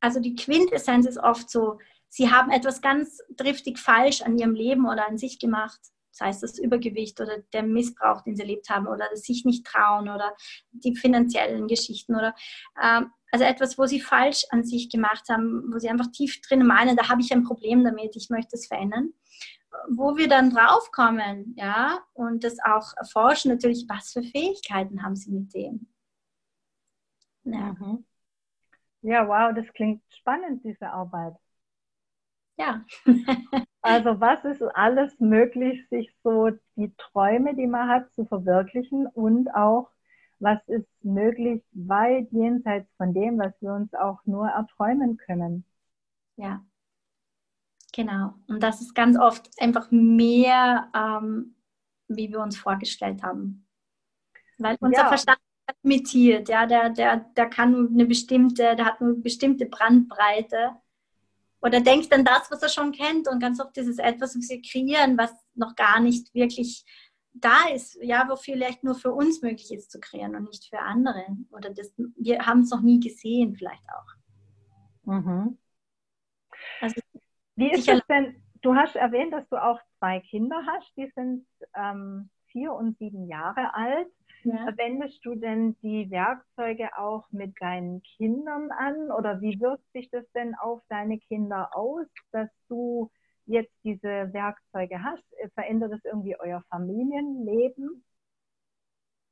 also die Quintessenz ist oft so, sie haben etwas ganz driftig falsch an ihrem Leben oder an sich gemacht. Sei es das Übergewicht oder der Missbrauch, den sie erlebt haben oder das sich nicht trauen oder die finanziellen Geschichten oder ähm, also etwas, wo sie falsch an sich gemacht haben, wo sie einfach tief drin meinen, da habe ich ein Problem damit, ich möchte es verändern. Wo wir dann draufkommen, ja, und das auch erforschen, natürlich, was für Fähigkeiten haben sie mit dem. Ja. Mhm. ja, wow, das klingt spannend, diese Arbeit. Ja. also was ist alles möglich, sich so die Träume, die man hat, zu verwirklichen und auch was ist möglich weit jenseits von dem, was wir uns auch nur erträumen können. Ja, genau. Und das ist ganz oft einfach mehr, ähm, wie wir uns vorgestellt haben. Weil unser ja. Verstand limitiert, ja, der, der, der kann nur eine bestimmte, der hat nur eine bestimmte Brandbreite. Oder denkt an das, was er schon kennt. Und ganz oft ist es etwas, was wir kreieren, was noch gar nicht wirklich da ist, ja, wo vielleicht nur für uns möglich ist zu kreieren und nicht für andere. Oder das, wir haben es noch nie gesehen, vielleicht auch. Mhm. Also, Wie ist es denn? Du hast erwähnt, dass du auch zwei Kinder hast, die sind ähm, vier und sieben Jahre alt. Ja. Wendest du denn die Werkzeuge auch mit deinen Kindern an oder wie wirkt sich das denn auf deine Kinder aus, dass du jetzt diese Werkzeuge hast? Verändert es irgendwie euer Familienleben?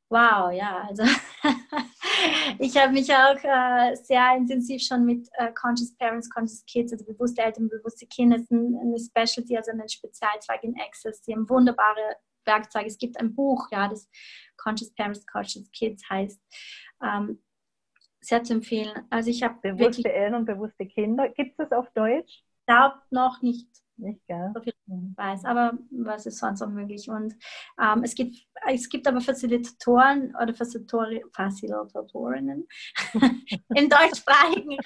Wow, ja, also ich habe mich auch äh, sehr intensiv schon mit äh, Conscious Parents, Conscious Kids, also bewusste Eltern, bewusste Kinder, ist ein, eine Specialty, also ein Spezialzweig in Access. Die haben wunderbare Werkzeuge. Es gibt ein Buch, ja, das Conscious Parents, Conscious Kids heißt. Ähm, sehr zu empfehlen. Also ich habe bewusste Eltern, bewusste Kinder. Gibt es das auf Deutsch? Glaubt noch nicht. Nicht, gell? So viel ich weiß, aber was ist sonst auch möglich? Und ähm, es, gibt, es gibt aber Facilitatoren oder Facilitatori Facilitatorinnen im deutschsprachigen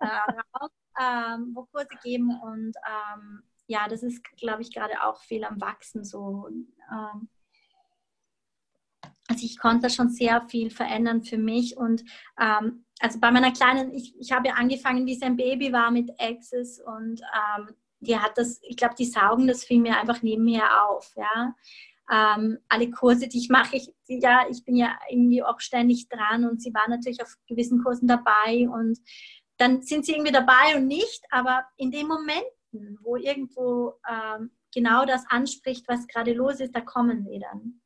Raum, ähm, wo Kurse geben und ähm, ja, das ist, glaube ich, gerade auch viel am Wachsen so. Ähm, also ich konnte schon sehr viel verändern für mich und ähm, also bei meiner kleinen, ich, ich habe ja angefangen, wie sie ein Baby war mit Access und ähm, die hat das, ich glaube, die saugen das viel mehr einfach neben mir auf, ja. Ähm, alle Kurse, die ich mache, ich, ja, ich bin ja irgendwie auch ständig dran und sie war natürlich auf gewissen Kursen dabei und dann sind sie irgendwie dabei und nicht, aber in den Momenten, wo irgendwo ähm, genau das anspricht, was gerade los ist, da kommen sie dann.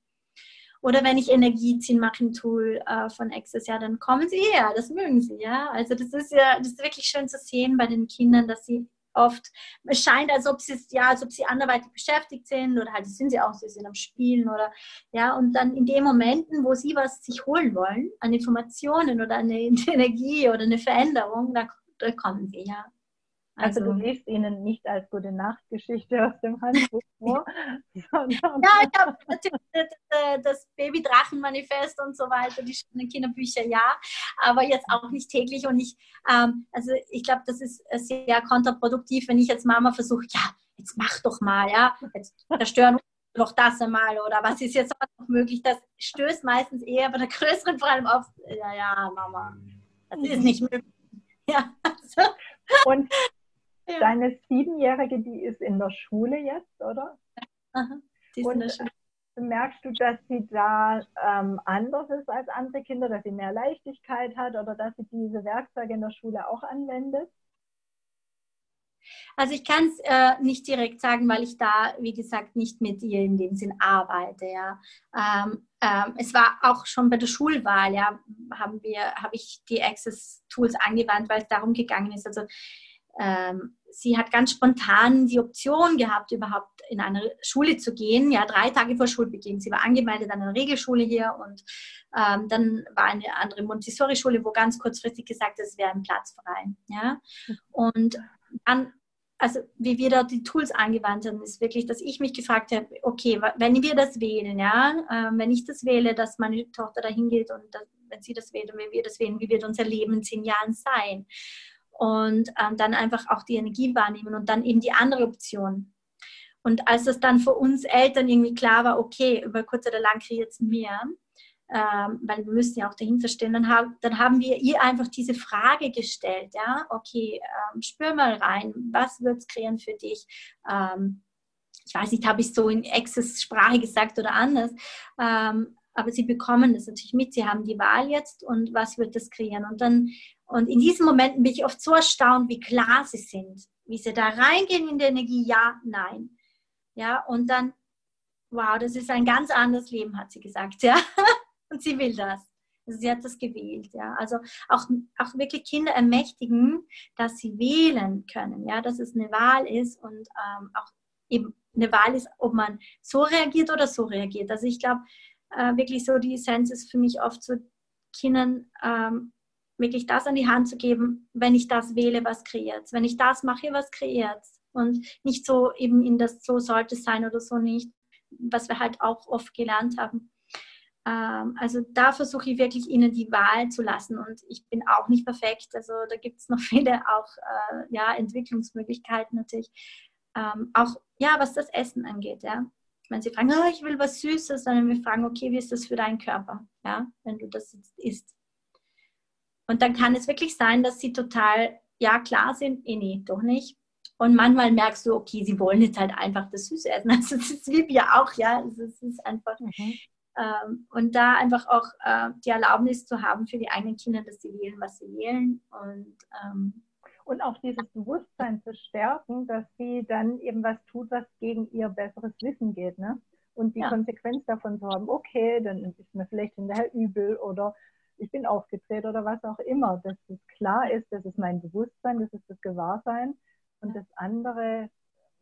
Oder wenn ich Energieziehen mache im Tool äh, von Access, ja, dann kommen sie her, das mögen sie, ja. Also das ist ja, das ist wirklich schön zu sehen bei den Kindern, dass sie oft, es scheint, als ob sie, ja, als ob sie anderweitig beschäftigt sind oder halt sind sie auch, sie sind am Spielen oder, ja, und dann in den Momenten, wo sie was sich holen wollen, an Informationen oder eine Energie oder eine Veränderung, da, da kommen sie, ja. Also, also, du liest ihnen nicht als gute Nachtgeschichte aus dem Handbuch vor. Ja, ich habe natürlich das Baby-Drachen-Manifest und so weiter, die schönen Kinderbücher, ja, aber jetzt auch nicht täglich und ich, ähm, also ich glaube, das ist sehr kontraproduktiv, wenn ich als Mama versuche, ja, jetzt mach doch mal, ja, jetzt zerstören noch das einmal oder was ist jetzt noch möglich, das stößt meistens eher bei der Größeren vor allem auf, ja, ja, Mama, das ist nicht möglich. Ja, also. Und ja. Deine Siebenjährige, die ist in der Schule jetzt, oder? Aha, die ist Und in der Schule. Merkst du, dass sie da ähm, anders ist als andere Kinder, dass sie mehr Leichtigkeit hat oder dass sie diese Werkzeuge in der Schule auch anwendet? Also ich kann es äh, nicht direkt sagen, weil ich da, wie gesagt, nicht mit ihr in dem Sinn arbeite. Ja. Ähm, ähm, es war auch schon bei der Schulwahl, ja, haben wir, habe ich die Access Tools angewandt, weil es darum gegangen ist. Also ähm, sie hat ganz spontan die Option gehabt, überhaupt in eine Schule zu gehen, ja, drei Tage vor Schulbeginn. Sie war angemeldet an einer Regelschule hier und ähm, dann war eine andere Montessori-Schule, wo ganz kurzfristig gesagt es wäre ein Platz frei. Ja? Und dann, also wie wir dort die Tools angewandt haben, ist wirklich, dass ich mich gefragt habe, okay, wenn wir das wählen, ja, äh, wenn ich das wähle, dass meine Tochter dahin geht und das, wenn sie das wählt und wenn wir das wählen, wie wird unser Leben in zehn Jahren sein? Und ähm, dann einfach auch die Energie wahrnehmen und dann eben die andere Option. Und als es dann für uns Eltern irgendwie klar war, okay, über kurz oder lang kreiert es mehr, ähm, weil wir müssen ja auch dahinter stehen, dann, hab, dann haben wir ihr einfach diese Frage gestellt, ja, okay, ähm, spür mal rein, was wird es kreieren für dich? Ähm, ich weiß nicht, habe ich so in Access-Sprache gesagt oder anders, ähm, aber sie bekommen das natürlich mit, sie haben die Wahl jetzt und was wird das kreieren? Und dann, und in diesen Momenten bin ich oft so erstaunt, wie klar sie sind, wie sie da reingehen in die Energie, ja, nein. Ja, und dann, wow, das ist ein ganz anderes Leben, hat sie gesagt, ja. Und sie will das. Also sie hat das gewählt, ja. Also auch, auch wirklich Kinder ermächtigen, dass sie wählen können, ja, dass es eine Wahl ist und ähm, auch eben eine Wahl ist, ob man so reagiert oder so reagiert. Also ich glaube, äh, wirklich so die Essenz ist für mich oft so, Kindern ähm, wirklich das an die Hand zu geben, wenn ich das wähle, was kreiert Wenn ich das mache, was kreiert Und nicht so eben in das so sollte es sein oder so nicht, was wir halt auch oft gelernt haben. Ähm, also da versuche ich wirklich ihnen die Wahl zu lassen und ich bin auch nicht perfekt. Also da gibt es noch viele auch äh, ja, Entwicklungsmöglichkeiten natürlich. Ähm, auch ja, was das Essen angeht, ja wenn sie fragen, oh, ich will was Süßes, dann wir fragen, okay, wie ist das für deinen Körper, ja, wenn du das jetzt isst. Und dann kann es wirklich sein, dass sie total, ja, klar sind, eh nee, doch nicht. Und manchmal merkst du, okay, sie wollen jetzt halt einfach das Süße essen. Also das ist wie wir auch, ja. Also es ist einfach. Mhm. Ähm, und da einfach auch äh, die Erlaubnis zu haben für die eigenen Kinder, dass sie wählen, was sie wählen. Und ähm, und auch dieses Bewusstsein zu stärken, dass sie dann eben was tut, was gegen ihr besseres Wissen geht. Ne? Und die ja. Konsequenz davon zu haben, okay, dann ist mir vielleicht hinterher übel oder ich bin aufgedreht oder was auch immer. Dass es klar ist, das ist mein Bewusstsein, das ist das Gewahrsein. Und das andere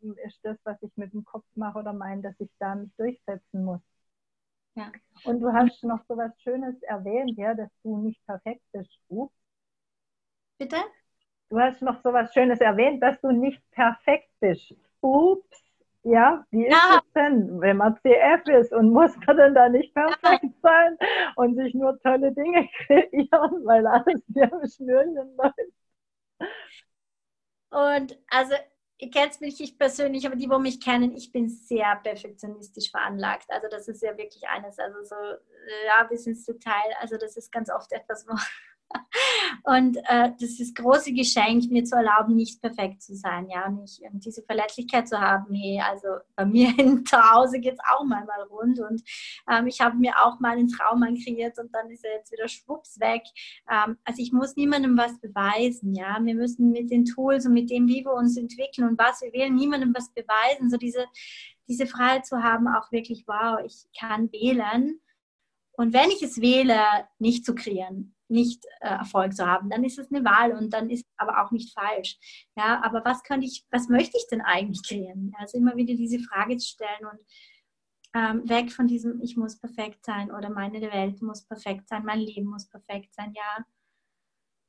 ist das, was ich mit dem Kopf mache oder meine, dass ich da mich durchsetzen muss. Ja. Und du hast noch so was Schönes erwähnt, ja, dass du nicht perfekt bist. Ups. Bitte? Du hast noch so was Schönes erwähnt, dass du nicht perfekt bist. Ups. Ja, wie ist ja. es denn, wenn man CF ist und muss man denn da nicht perfekt sein und sich nur tolle Dinge kreieren, weil alles wie am Schnürchen läuft? Und also, ihr kennt mich nicht persönlich, aber die, wo mich kennen, ich bin sehr perfektionistisch veranlagt. Also das ist ja wirklich eines, also so, ja, bis ins Detail. Also das ist ganz oft etwas, wo und äh, das ist große Geschenk, mir zu erlauben, nicht perfekt zu sein, ja, und nicht ähm, diese Verletzlichkeit zu haben. Hey, also bei mir zu Hause geht es auch mal, mal rund und ähm, ich habe mir auch mal einen Traum kreiert und dann ist er jetzt wieder schwupps weg. Ähm, also ich muss niemandem was beweisen, ja. Wir müssen mit den Tools und mit dem, wie wir uns entwickeln und was wir wählen, niemandem was beweisen. So diese, diese Freiheit zu haben, auch wirklich, wow, ich kann wählen. Und wenn ich es wähle, nicht zu kreieren, nicht äh, Erfolg zu haben, dann ist es eine Wahl und dann ist aber auch nicht falsch. Ja, aber was kann ich, was möchte ich denn eigentlich kreieren? Also immer wieder diese Frage zu stellen und ähm, weg von diesem, ich muss perfekt sein oder meine Welt muss perfekt sein, mein Leben muss perfekt sein. Ja,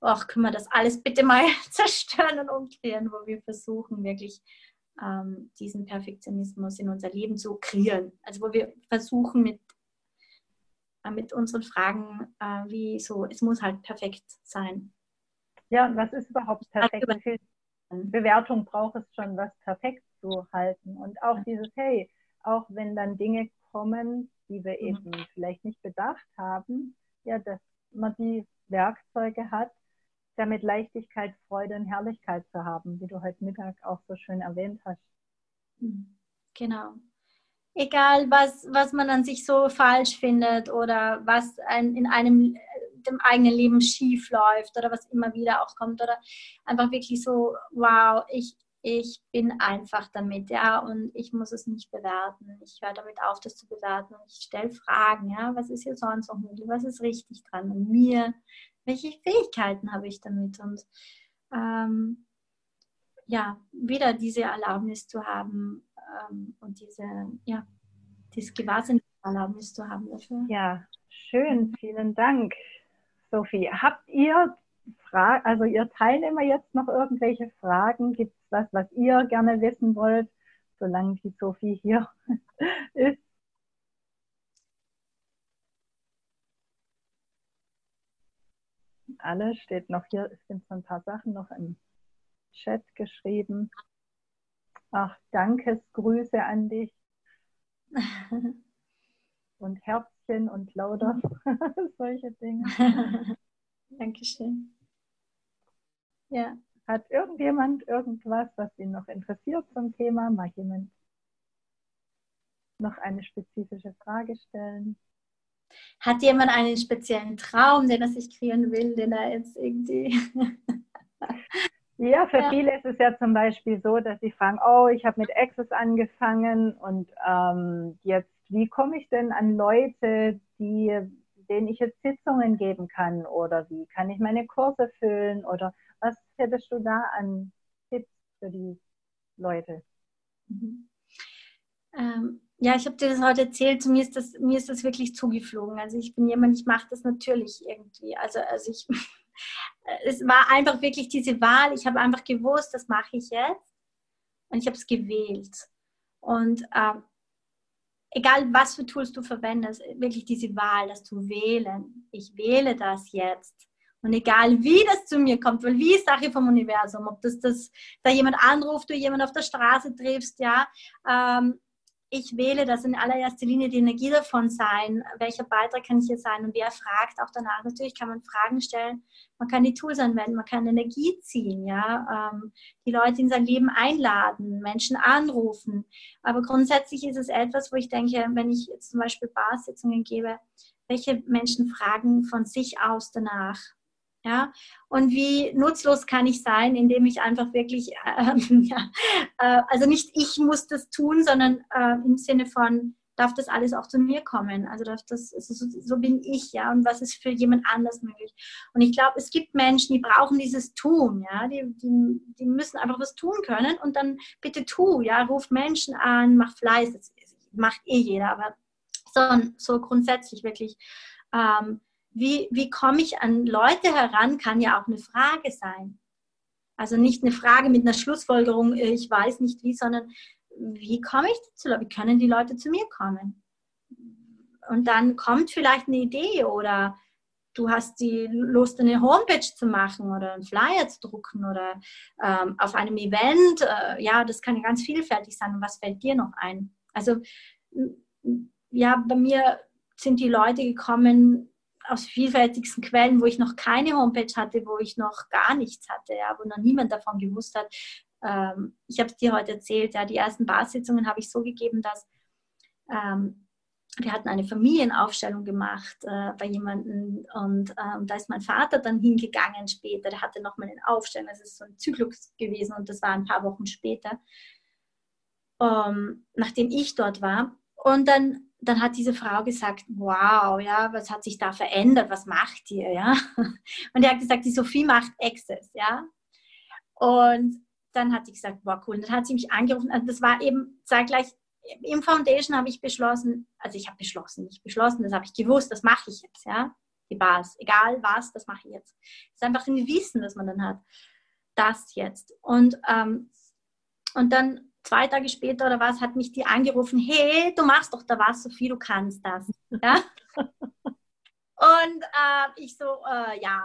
ach, können wir das alles bitte mal zerstören und umdrehen, wo wir versuchen wirklich ähm, diesen Perfektionismus in unser Leben zu kreieren. Also wo wir versuchen mit mit unseren Fragen, äh, wie so, es muss halt perfekt sein. Ja, und was ist überhaupt perfekt? Wie viel Bewertung braucht es schon, was perfekt zu halten? Und auch dieses, hey, auch wenn dann Dinge kommen, die wir mhm. eben vielleicht nicht bedacht haben, ja, dass man die Werkzeuge hat, damit Leichtigkeit, Freude und Herrlichkeit zu haben, wie du heute Mittag auch so schön erwähnt hast. Mhm. Genau egal was, was man an sich so falsch findet oder was ein, in einem dem eigenen Leben schief läuft oder was immer wieder auch kommt oder einfach wirklich so, wow, ich, ich bin einfach damit, ja, und ich muss es nicht bewerten. Ich höre damit auf, das zu bewerten. Ich stelle Fragen, ja, was ist hier sonst noch möglich, was ist richtig dran an mir, welche Fähigkeiten habe ich damit und ähm, ja, wieder diese Erlaubnis zu haben, ähm, und diese, ja, dieses Gewahrsein Erlaubnis zu haben dafür. Ja, schön, vielen Dank, Sophie. Habt ihr Fragen, also ihr Teilnehmer jetzt noch irgendwelche Fragen? Gibt es was, was ihr gerne wissen wollt, solange die Sophie hier ist? Alle steht noch hier, es sind so ein paar Sachen noch im Chat geschrieben. Ach, Dankesgrüße an dich. und Herzchen und lauter solche Dinge. Dankeschön. Ja. Hat irgendjemand irgendwas, was ihn noch interessiert zum Thema? Mag jemand noch eine spezifische Frage stellen? Hat jemand einen speziellen Traum, den er sich kreieren will, den er jetzt irgendwie. Ja, für ja. viele ist es ja zum Beispiel so, dass sie fragen, oh, ich habe mit Access angefangen und ähm, jetzt, wie komme ich denn an Leute, die, denen ich jetzt Sitzungen geben kann oder wie kann ich meine Kurse füllen oder was hättest du da an Tipps für die Leute? Mhm. Ähm, ja, ich habe dir das heute erzählt, zu mir ist das, mir ist das wirklich zugeflogen. Also ich bin jemand, ich mache das natürlich irgendwie. Also, also ich, es war einfach wirklich diese Wahl. Ich habe einfach gewusst, das mache ich jetzt. Und ich habe es gewählt. Und ähm, egal was für Tools du verwendest, wirklich diese Wahl, das zu wählen. Ich wähle das jetzt. Und egal wie das zu mir kommt, weil wie ist Sache vom Universum, ob das, das da jemand anruft, du jemand auf der Straße triffst, ja, ähm, ich wähle das in allererster Linie die Energie davon sein, welcher Beitrag kann ich hier sein und wer fragt auch danach. Natürlich kann man Fragen stellen, man kann die Tools anwenden, man kann Energie ziehen, ja, ähm, die Leute in sein Leben einladen, Menschen anrufen. Aber grundsätzlich ist es etwas, wo ich denke, wenn ich jetzt zum Beispiel Barsitzungen gebe, welche Menschen fragen von sich aus danach? Ja, und wie nutzlos kann ich sein, indem ich einfach wirklich, äh, ja, äh, also nicht ich muss das tun, sondern äh, im Sinne von, darf das alles auch zu mir kommen? Also darf das, also so, so, bin ich, ja, und was ist für jemand anders möglich? Und ich glaube, es gibt Menschen, die brauchen dieses Tun, ja, die, die, die müssen einfach was tun können und dann bitte tu, ja, ruft Menschen an, mach Fleiß, das macht eh jeder, aber so, so grundsätzlich wirklich. Ähm, wie, wie komme ich an Leute heran, kann ja auch eine Frage sein. Also nicht eine Frage mit einer Schlussfolgerung, äh, ich weiß nicht wie, sondern wie komme ich dazu? Wie können die Leute zu mir kommen? Und dann kommt vielleicht eine Idee oder du hast die Lust, eine Homepage zu machen oder einen Flyer zu drucken oder ähm, auf einem Event. Äh, ja, das kann ja ganz vielfältig sein. Und was fällt dir noch ein? Also, ja, bei mir sind die Leute gekommen, aus vielfältigsten Quellen, wo ich noch keine Homepage hatte, wo ich noch gar nichts hatte, ja, wo noch niemand davon gewusst hat. Ähm, ich habe es dir heute erzählt, ja, die ersten Barsitzungen habe ich so gegeben, dass ähm, wir hatten eine Familienaufstellung gemacht äh, bei jemandem und ähm, da ist mein Vater dann hingegangen später, der hatte nochmal eine Aufstellung, das ist so ein Zyklus gewesen und das war ein paar Wochen später, ähm, nachdem ich dort war. Und dann dann hat diese Frau gesagt, wow, ja, was hat sich da verändert? Was macht ihr, ja? Und er hat gesagt, die Sophie macht Access, ja? Und dann hat sie gesagt, wow, cool. Und dann hat sie mich angerufen. Also das war eben zeitgleich im Foundation habe ich beschlossen, also ich habe beschlossen, nicht beschlossen, das habe ich gewusst, das mache ich jetzt, ja? Die Bars, egal was, das mache ich jetzt. Es ist einfach ein Wissen, das man dann hat. Das jetzt. Und, ähm, und dann zwei Tage später oder was, hat mich die angerufen, hey, du machst doch da was, Sophie, du kannst das. Ja? und äh, ich so, äh, ja.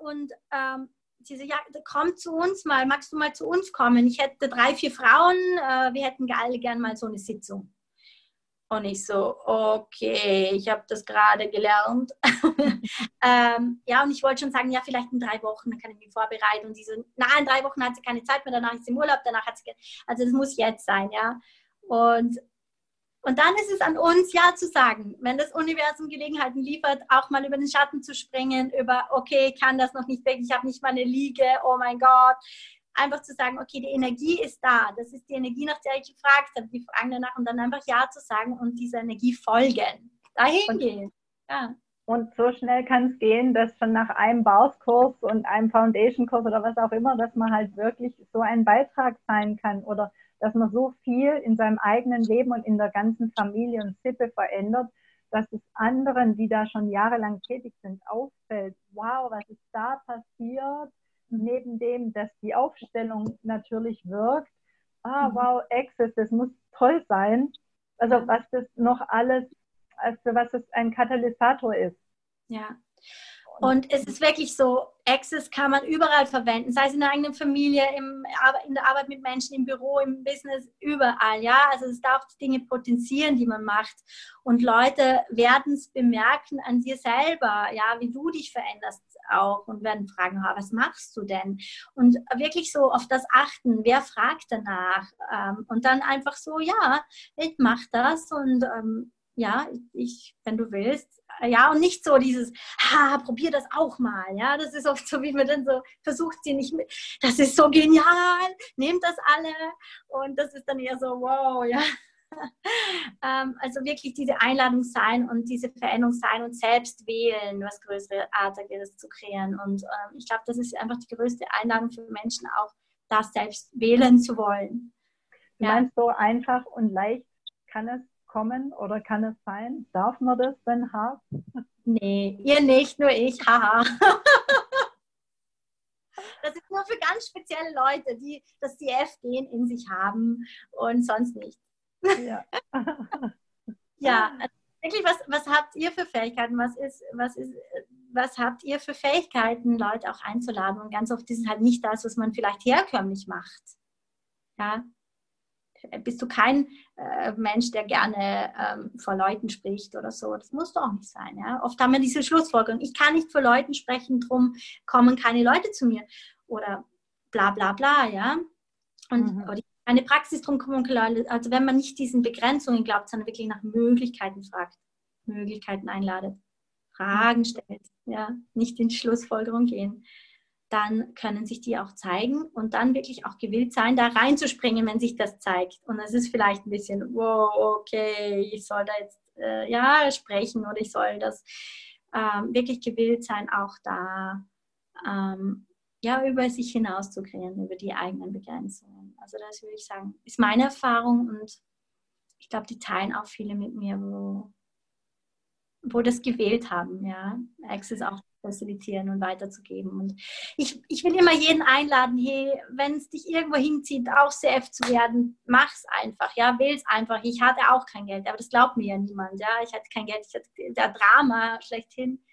Und ähm, sie so, ja, komm zu uns mal, magst du mal zu uns kommen? Ich hätte drei, vier Frauen, äh, wir hätten alle gern mal so eine Sitzung. Und ich so, okay, ich habe das gerade gelernt. ähm, ja, und ich wollte schon sagen, ja, vielleicht in drei Wochen, dann kann ich mich vorbereiten. Und sie so, nein, in drei Wochen hat sie keine Zeit mehr, danach ist sie im Urlaub, danach hat sie, also das muss jetzt sein, ja. Und, und dann ist es an uns, ja zu sagen, wenn das Universum Gelegenheiten liefert, auch mal über den Schatten zu springen, über, okay, ich kann das noch nicht weg, ich habe nicht mal eine Liege, oh mein Gott, einfach zu sagen, okay, die Energie ist da. Das ist die Energie, nach der ich gefragt habe. Die fragen danach und dann einfach Ja zu sagen und dieser Energie folgen. Dahin und, gehen. Ja. Und so schnell kann es gehen, dass schon nach einem Bauskurs und einem Foundation-Kurs oder was auch immer, dass man halt wirklich so ein Beitrag sein kann oder dass man so viel in seinem eigenen Leben und in der ganzen Familie und Sippe verändert, dass es anderen, die da schon jahrelang tätig sind, auffällt, wow, was ist da passiert? Neben dem, dass die Aufstellung natürlich wirkt, ah, mhm. wow, Access, das muss toll sein. Also was das noch alles, also was es ein Katalysator ist. Ja. Und es ist wirklich so, Access kann man überall verwenden, sei es in der eigenen Familie, im, in der Arbeit mit Menschen, im Büro, im Business, überall. Ja, also es darf Dinge potenzieren, die man macht. Und Leute werden es bemerken an dir selber, ja, wie du dich veränderst auch und werden fragen, was machst du denn? Und wirklich so auf das achten, wer fragt danach? Ähm, und dann einfach so, ja, ich mache das und ähm, ja, ich, wenn du willst, ja, und nicht so dieses, ha, probier das auch mal, ja, das ist oft so, wie man dann so versucht, sie nicht mit, das ist so genial, nehmt das alle und das ist dann eher so, wow, ja. Ähm, also wirklich diese Einladung sein und diese Veränderung sein und selbst wählen, was größere Artiges zu kreieren. Und ähm, ich glaube, das ist einfach die größte Einladung für Menschen, auch das selbst wählen zu wollen. Du meinst so einfach und leicht kann es kommen oder kann es sein? Darf man das denn haben? Nee, ihr nicht, nur ich, haha. Das ist nur für ganz spezielle Leute, die das CF-Gen in sich haben und sonst nicht. Ja, ja also wirklich, was, was habt ihr für Fähigkeiten? Was ist, was ist, was habt ihr für Fähigkeiten, Leute auch einzuladen? Und ganz oft ist es halt nicht das, was man vielleicht herkömmlich macht. Ja, bist du kein äh, Mensch, der gerne ähm, vor Leuten spricht oder so. Das muss doch auch nicht sein. Ja? Oft haben wir diese Schlussfolgerung, ich kann nicht vor Leuten sprechen, drum kommen keine Leute zu mir. Oder bla bla bla, ja. Und mhm. eine Praxis drum kommen, also wenn man nicht diesen Begrenzungen glaubt, sondern wirklich nach Möglichkeiten fragt, Möglichkeiten einladet, Fragen stellt, ja, nicht in Schlussfolgerung gehen dann können sich die auch zeigen und dann wirklich auch gewillt sein, da reinzuspringen, wenn sich das zeigt. Und es ist vielleicht ein bisschen, wow, okay, ich soll da jetzt äh, ja sprechen oder ich soll das ähm, wirklich gewillt sein, auch da ähm, ja über sich hinaus zu kreieren, über die eigenen Begrenzungen. Also das würde ich sagen, ist meine Erfahrung und ich glaube, die teilen auch viele mit mir, wo, wo das gewählt haben. Ja, Access auch facilitieren und weiterzugeben. Und ich, ich will immer jeden einladen, hey, wenn es dich irgendwo hinzieht, auch CF zu werden, mach's einfach, ja, wähl's einfach. Ich hatte auch kein Geld, aber das glaubt mir ja niemand, ja. Ich hatte kein Geld, ich hatte der Drama schlechthin.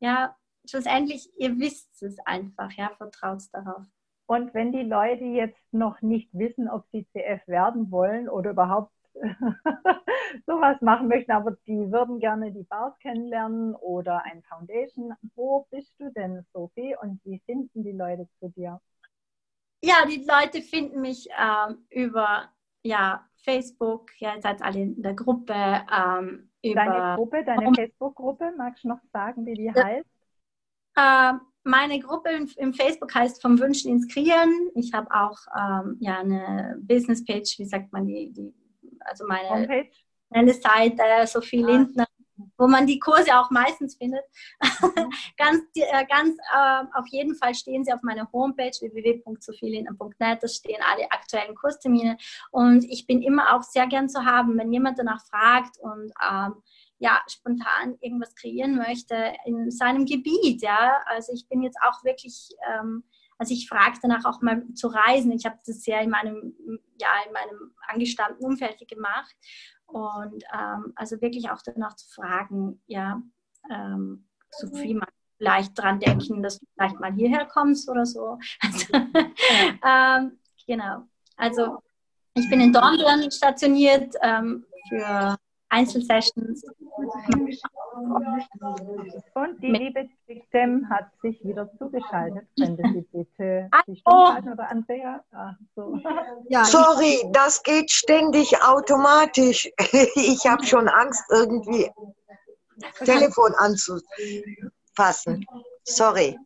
Ja, schlussendlich, ihr wisst es einfach, ja, vertraut darauf. Und wenn die Leute jetzt noch nicht wissen, ob sie CF werden wollen oder überhaupt sowas machen möchten, aber die würden gerne die Bars kennenlernen oder ein Foundation. Wo bist du denn, Sophie, und wie finden die Leute zu dir? Ja, die Leute finden mich ähm, über ja, Facebook, ja, ihr seid alle in der Gruppe. Ähm, über deine Gruppe, deine Facebook-Gruppe, magst du noch sagen, wie die heißt? Ähm, meine Gruppe im, Facebook heißt Vom Wünschen ins Kreieren. Ich habe auch ähm, ja, eine Business-Page, wie sagt man, die, die also meine, Homepage. meine Seite, Sophie ah. Lindner, wo man die Kurse auch meistens findet. Mhm. ganz äh, ganz äh, auf jeden Fall stehen sie auf meiner Homepage www.sophielindner.net. Da stehen alle aktuellen Kurstermine. Und ich bin immer auch sehr gern zu haben, wenn jemand danach fragt und ähm, ja, spontan irgendwas kreieren möchte in seinem Gebiet. Ja, also ich bin jetzt auch wirklich ähm, also ich frage danach auch mal zu reisen. Ich habe das ja in meinem, ja, in meinem angestammten Umfeld gemacht. Und ähm, also wirklich auch danach zu fragen, ja, ähm, so viel man vielleicht dran denken, dass du vielleicht mal hierher kommst oder so. Also, ähm, genau. Also ich bin in Dornbirn stationiert ähm, für Einzelsessions. Und die liebe Victim hat sich wieder zugeschaltet. Könnte sie bitte sich zuschalten oder Andrea? Ach, so. ja, Sorry, das geht ständig automatisch. Ich habe schon Angst, irgendwie Telefon anzufassen. Sorry.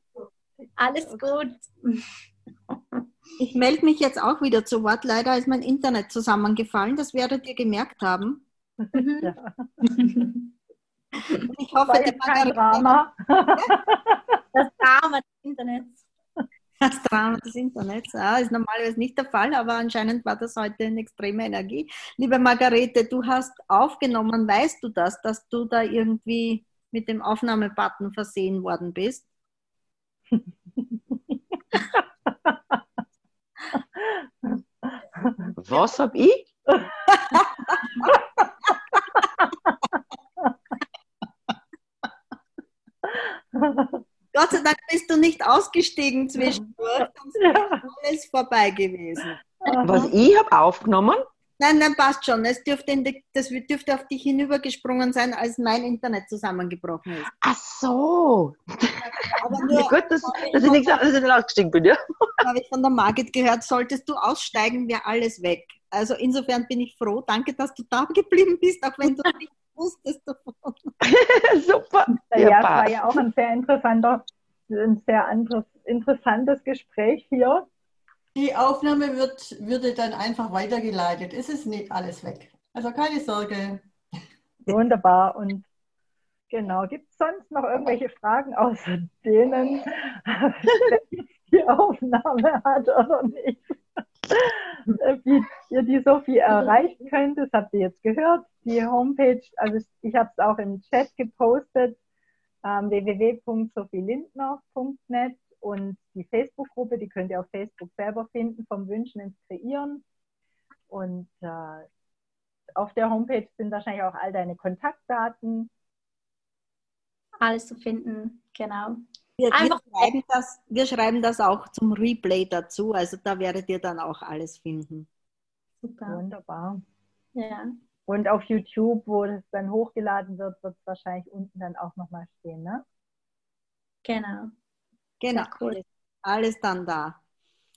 Alles gut. Ich melde mich jetzt auch wieder zu Wort. Leider ist mein Internet zusammengefallen. Das werdet ihr gemerkt haben. Mhm. Ja. Ich hoffe, War die kein Drama. Das Drama des Internets. Das Drama des Internets, ja, ist normalerweise nicht der Fall, aber anscheinend war das heute eine extreme Energie. Liebe Margarete, du hast aufgenommen, weißt du das, dass du da irgendwie mit dem Aufnahmebutton versehen worden bist? Was hab ich? Gott sei Dank bist du nicht ausgestiegen zwischendurch, sonst wäre alles vorbei gewesen. Was ich habe aufgenommen? Nein, nein, passt schon. Es dürfte, die, das dürfte auf dich hinübergesprungen sein, als mein Internet zusammengebrochen ist. Ach so. Aber nur, ja, gut, dass, dass ich, nicht, dass ich nicht ausgestiegen bin, ja. Habe ich von der Margit gehört, solltest du aussteigen, wäre alles weg. Also insofern bin ich froh. Danke, dass du da geblieben bist, auch wenn du nicht wusstest davon. Super. Ja, ja, es war ja auch ein sehr interessanter, ein sehr interessantes Gespräch hier. Die Aufnahme wird, würde dann einfach weitergeleitet. Es ist nicht alles weg. Also keine Sorge. Wunderbar. Und genau, gibt es sonst noch irgendwelche Fragen außer denen, die Aufnahme hat oder nicht? Wie ihr die Sophie erreichen könnt, das habt ihr jetzt gehört. Die Homepage, also ich habe es auch im Chat gepostet, ähm, www.sophielindner.net und die Facebook-Gruppe, die könnt ihr auf Facebook selber finden, vom Wünschen ins Kreieren. Und äh, auf der Homepage sind wahrscheinlich auch all deine Kontaktdaten. Alles zu finden, genau. Wir, wir, schreiben das, wir schreiben das auch zum Replay dazu, also da werdet ihr dann auch alles finden. Super. Wunderbar. Ja. Und auf YouTube, wo das dann hochgeladen wird, wird es wahrscheinlich unten dann auch nochmal stehen, ne? Genau. Genau, cool. alles dann da.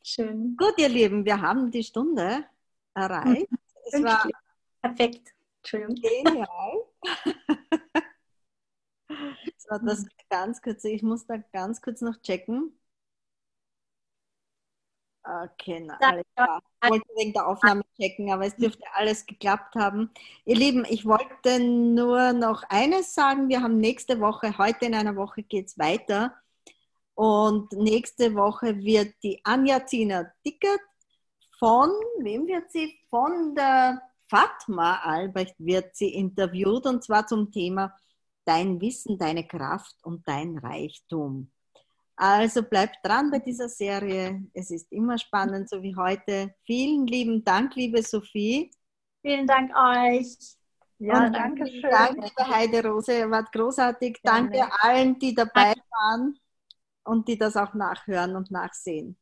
Schön. Gut, ihr Lieben, wir haben die Stunde erreicht. Es war perfekt. Entschuldigung. Genial. so, das ganz kurz, ich muss da ganz kurz noch checken. Okay, na, alles klar. Ich wollte wegen der Aufnahme checken, aber es dürfte alles geklappt haben. Ihr Lieben, ich wollte nur noch eines sagen. Wir haben nächste Woche, heute in einer Woche geht es weiter und nächste Woche wird die Anja Zina Dickert von, wem wird sie? Von der Fatma Albrecht wird sie interviewt und zwar zum Thema Dein Wissen, deine Kraft und dein Reichtum. Also bleibt dran bei dieser Serie. Es ist immer spannend, so wie heute. Vielen lieben Dank, liebe Sophie. Vielen Dank euch. Ja, danke schön. Danke, liebe Heide Rose. War großartig. Danke allen, die dabei waren und die das auch nachhören und nachsehen.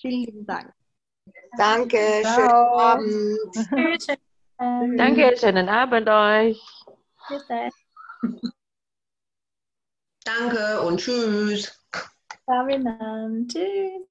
Vielen lieben Dank. Danke, Ciao. schönen Abend. Danke, schönen Abend euch. Bitte. Danke und tschüss. Tschüss.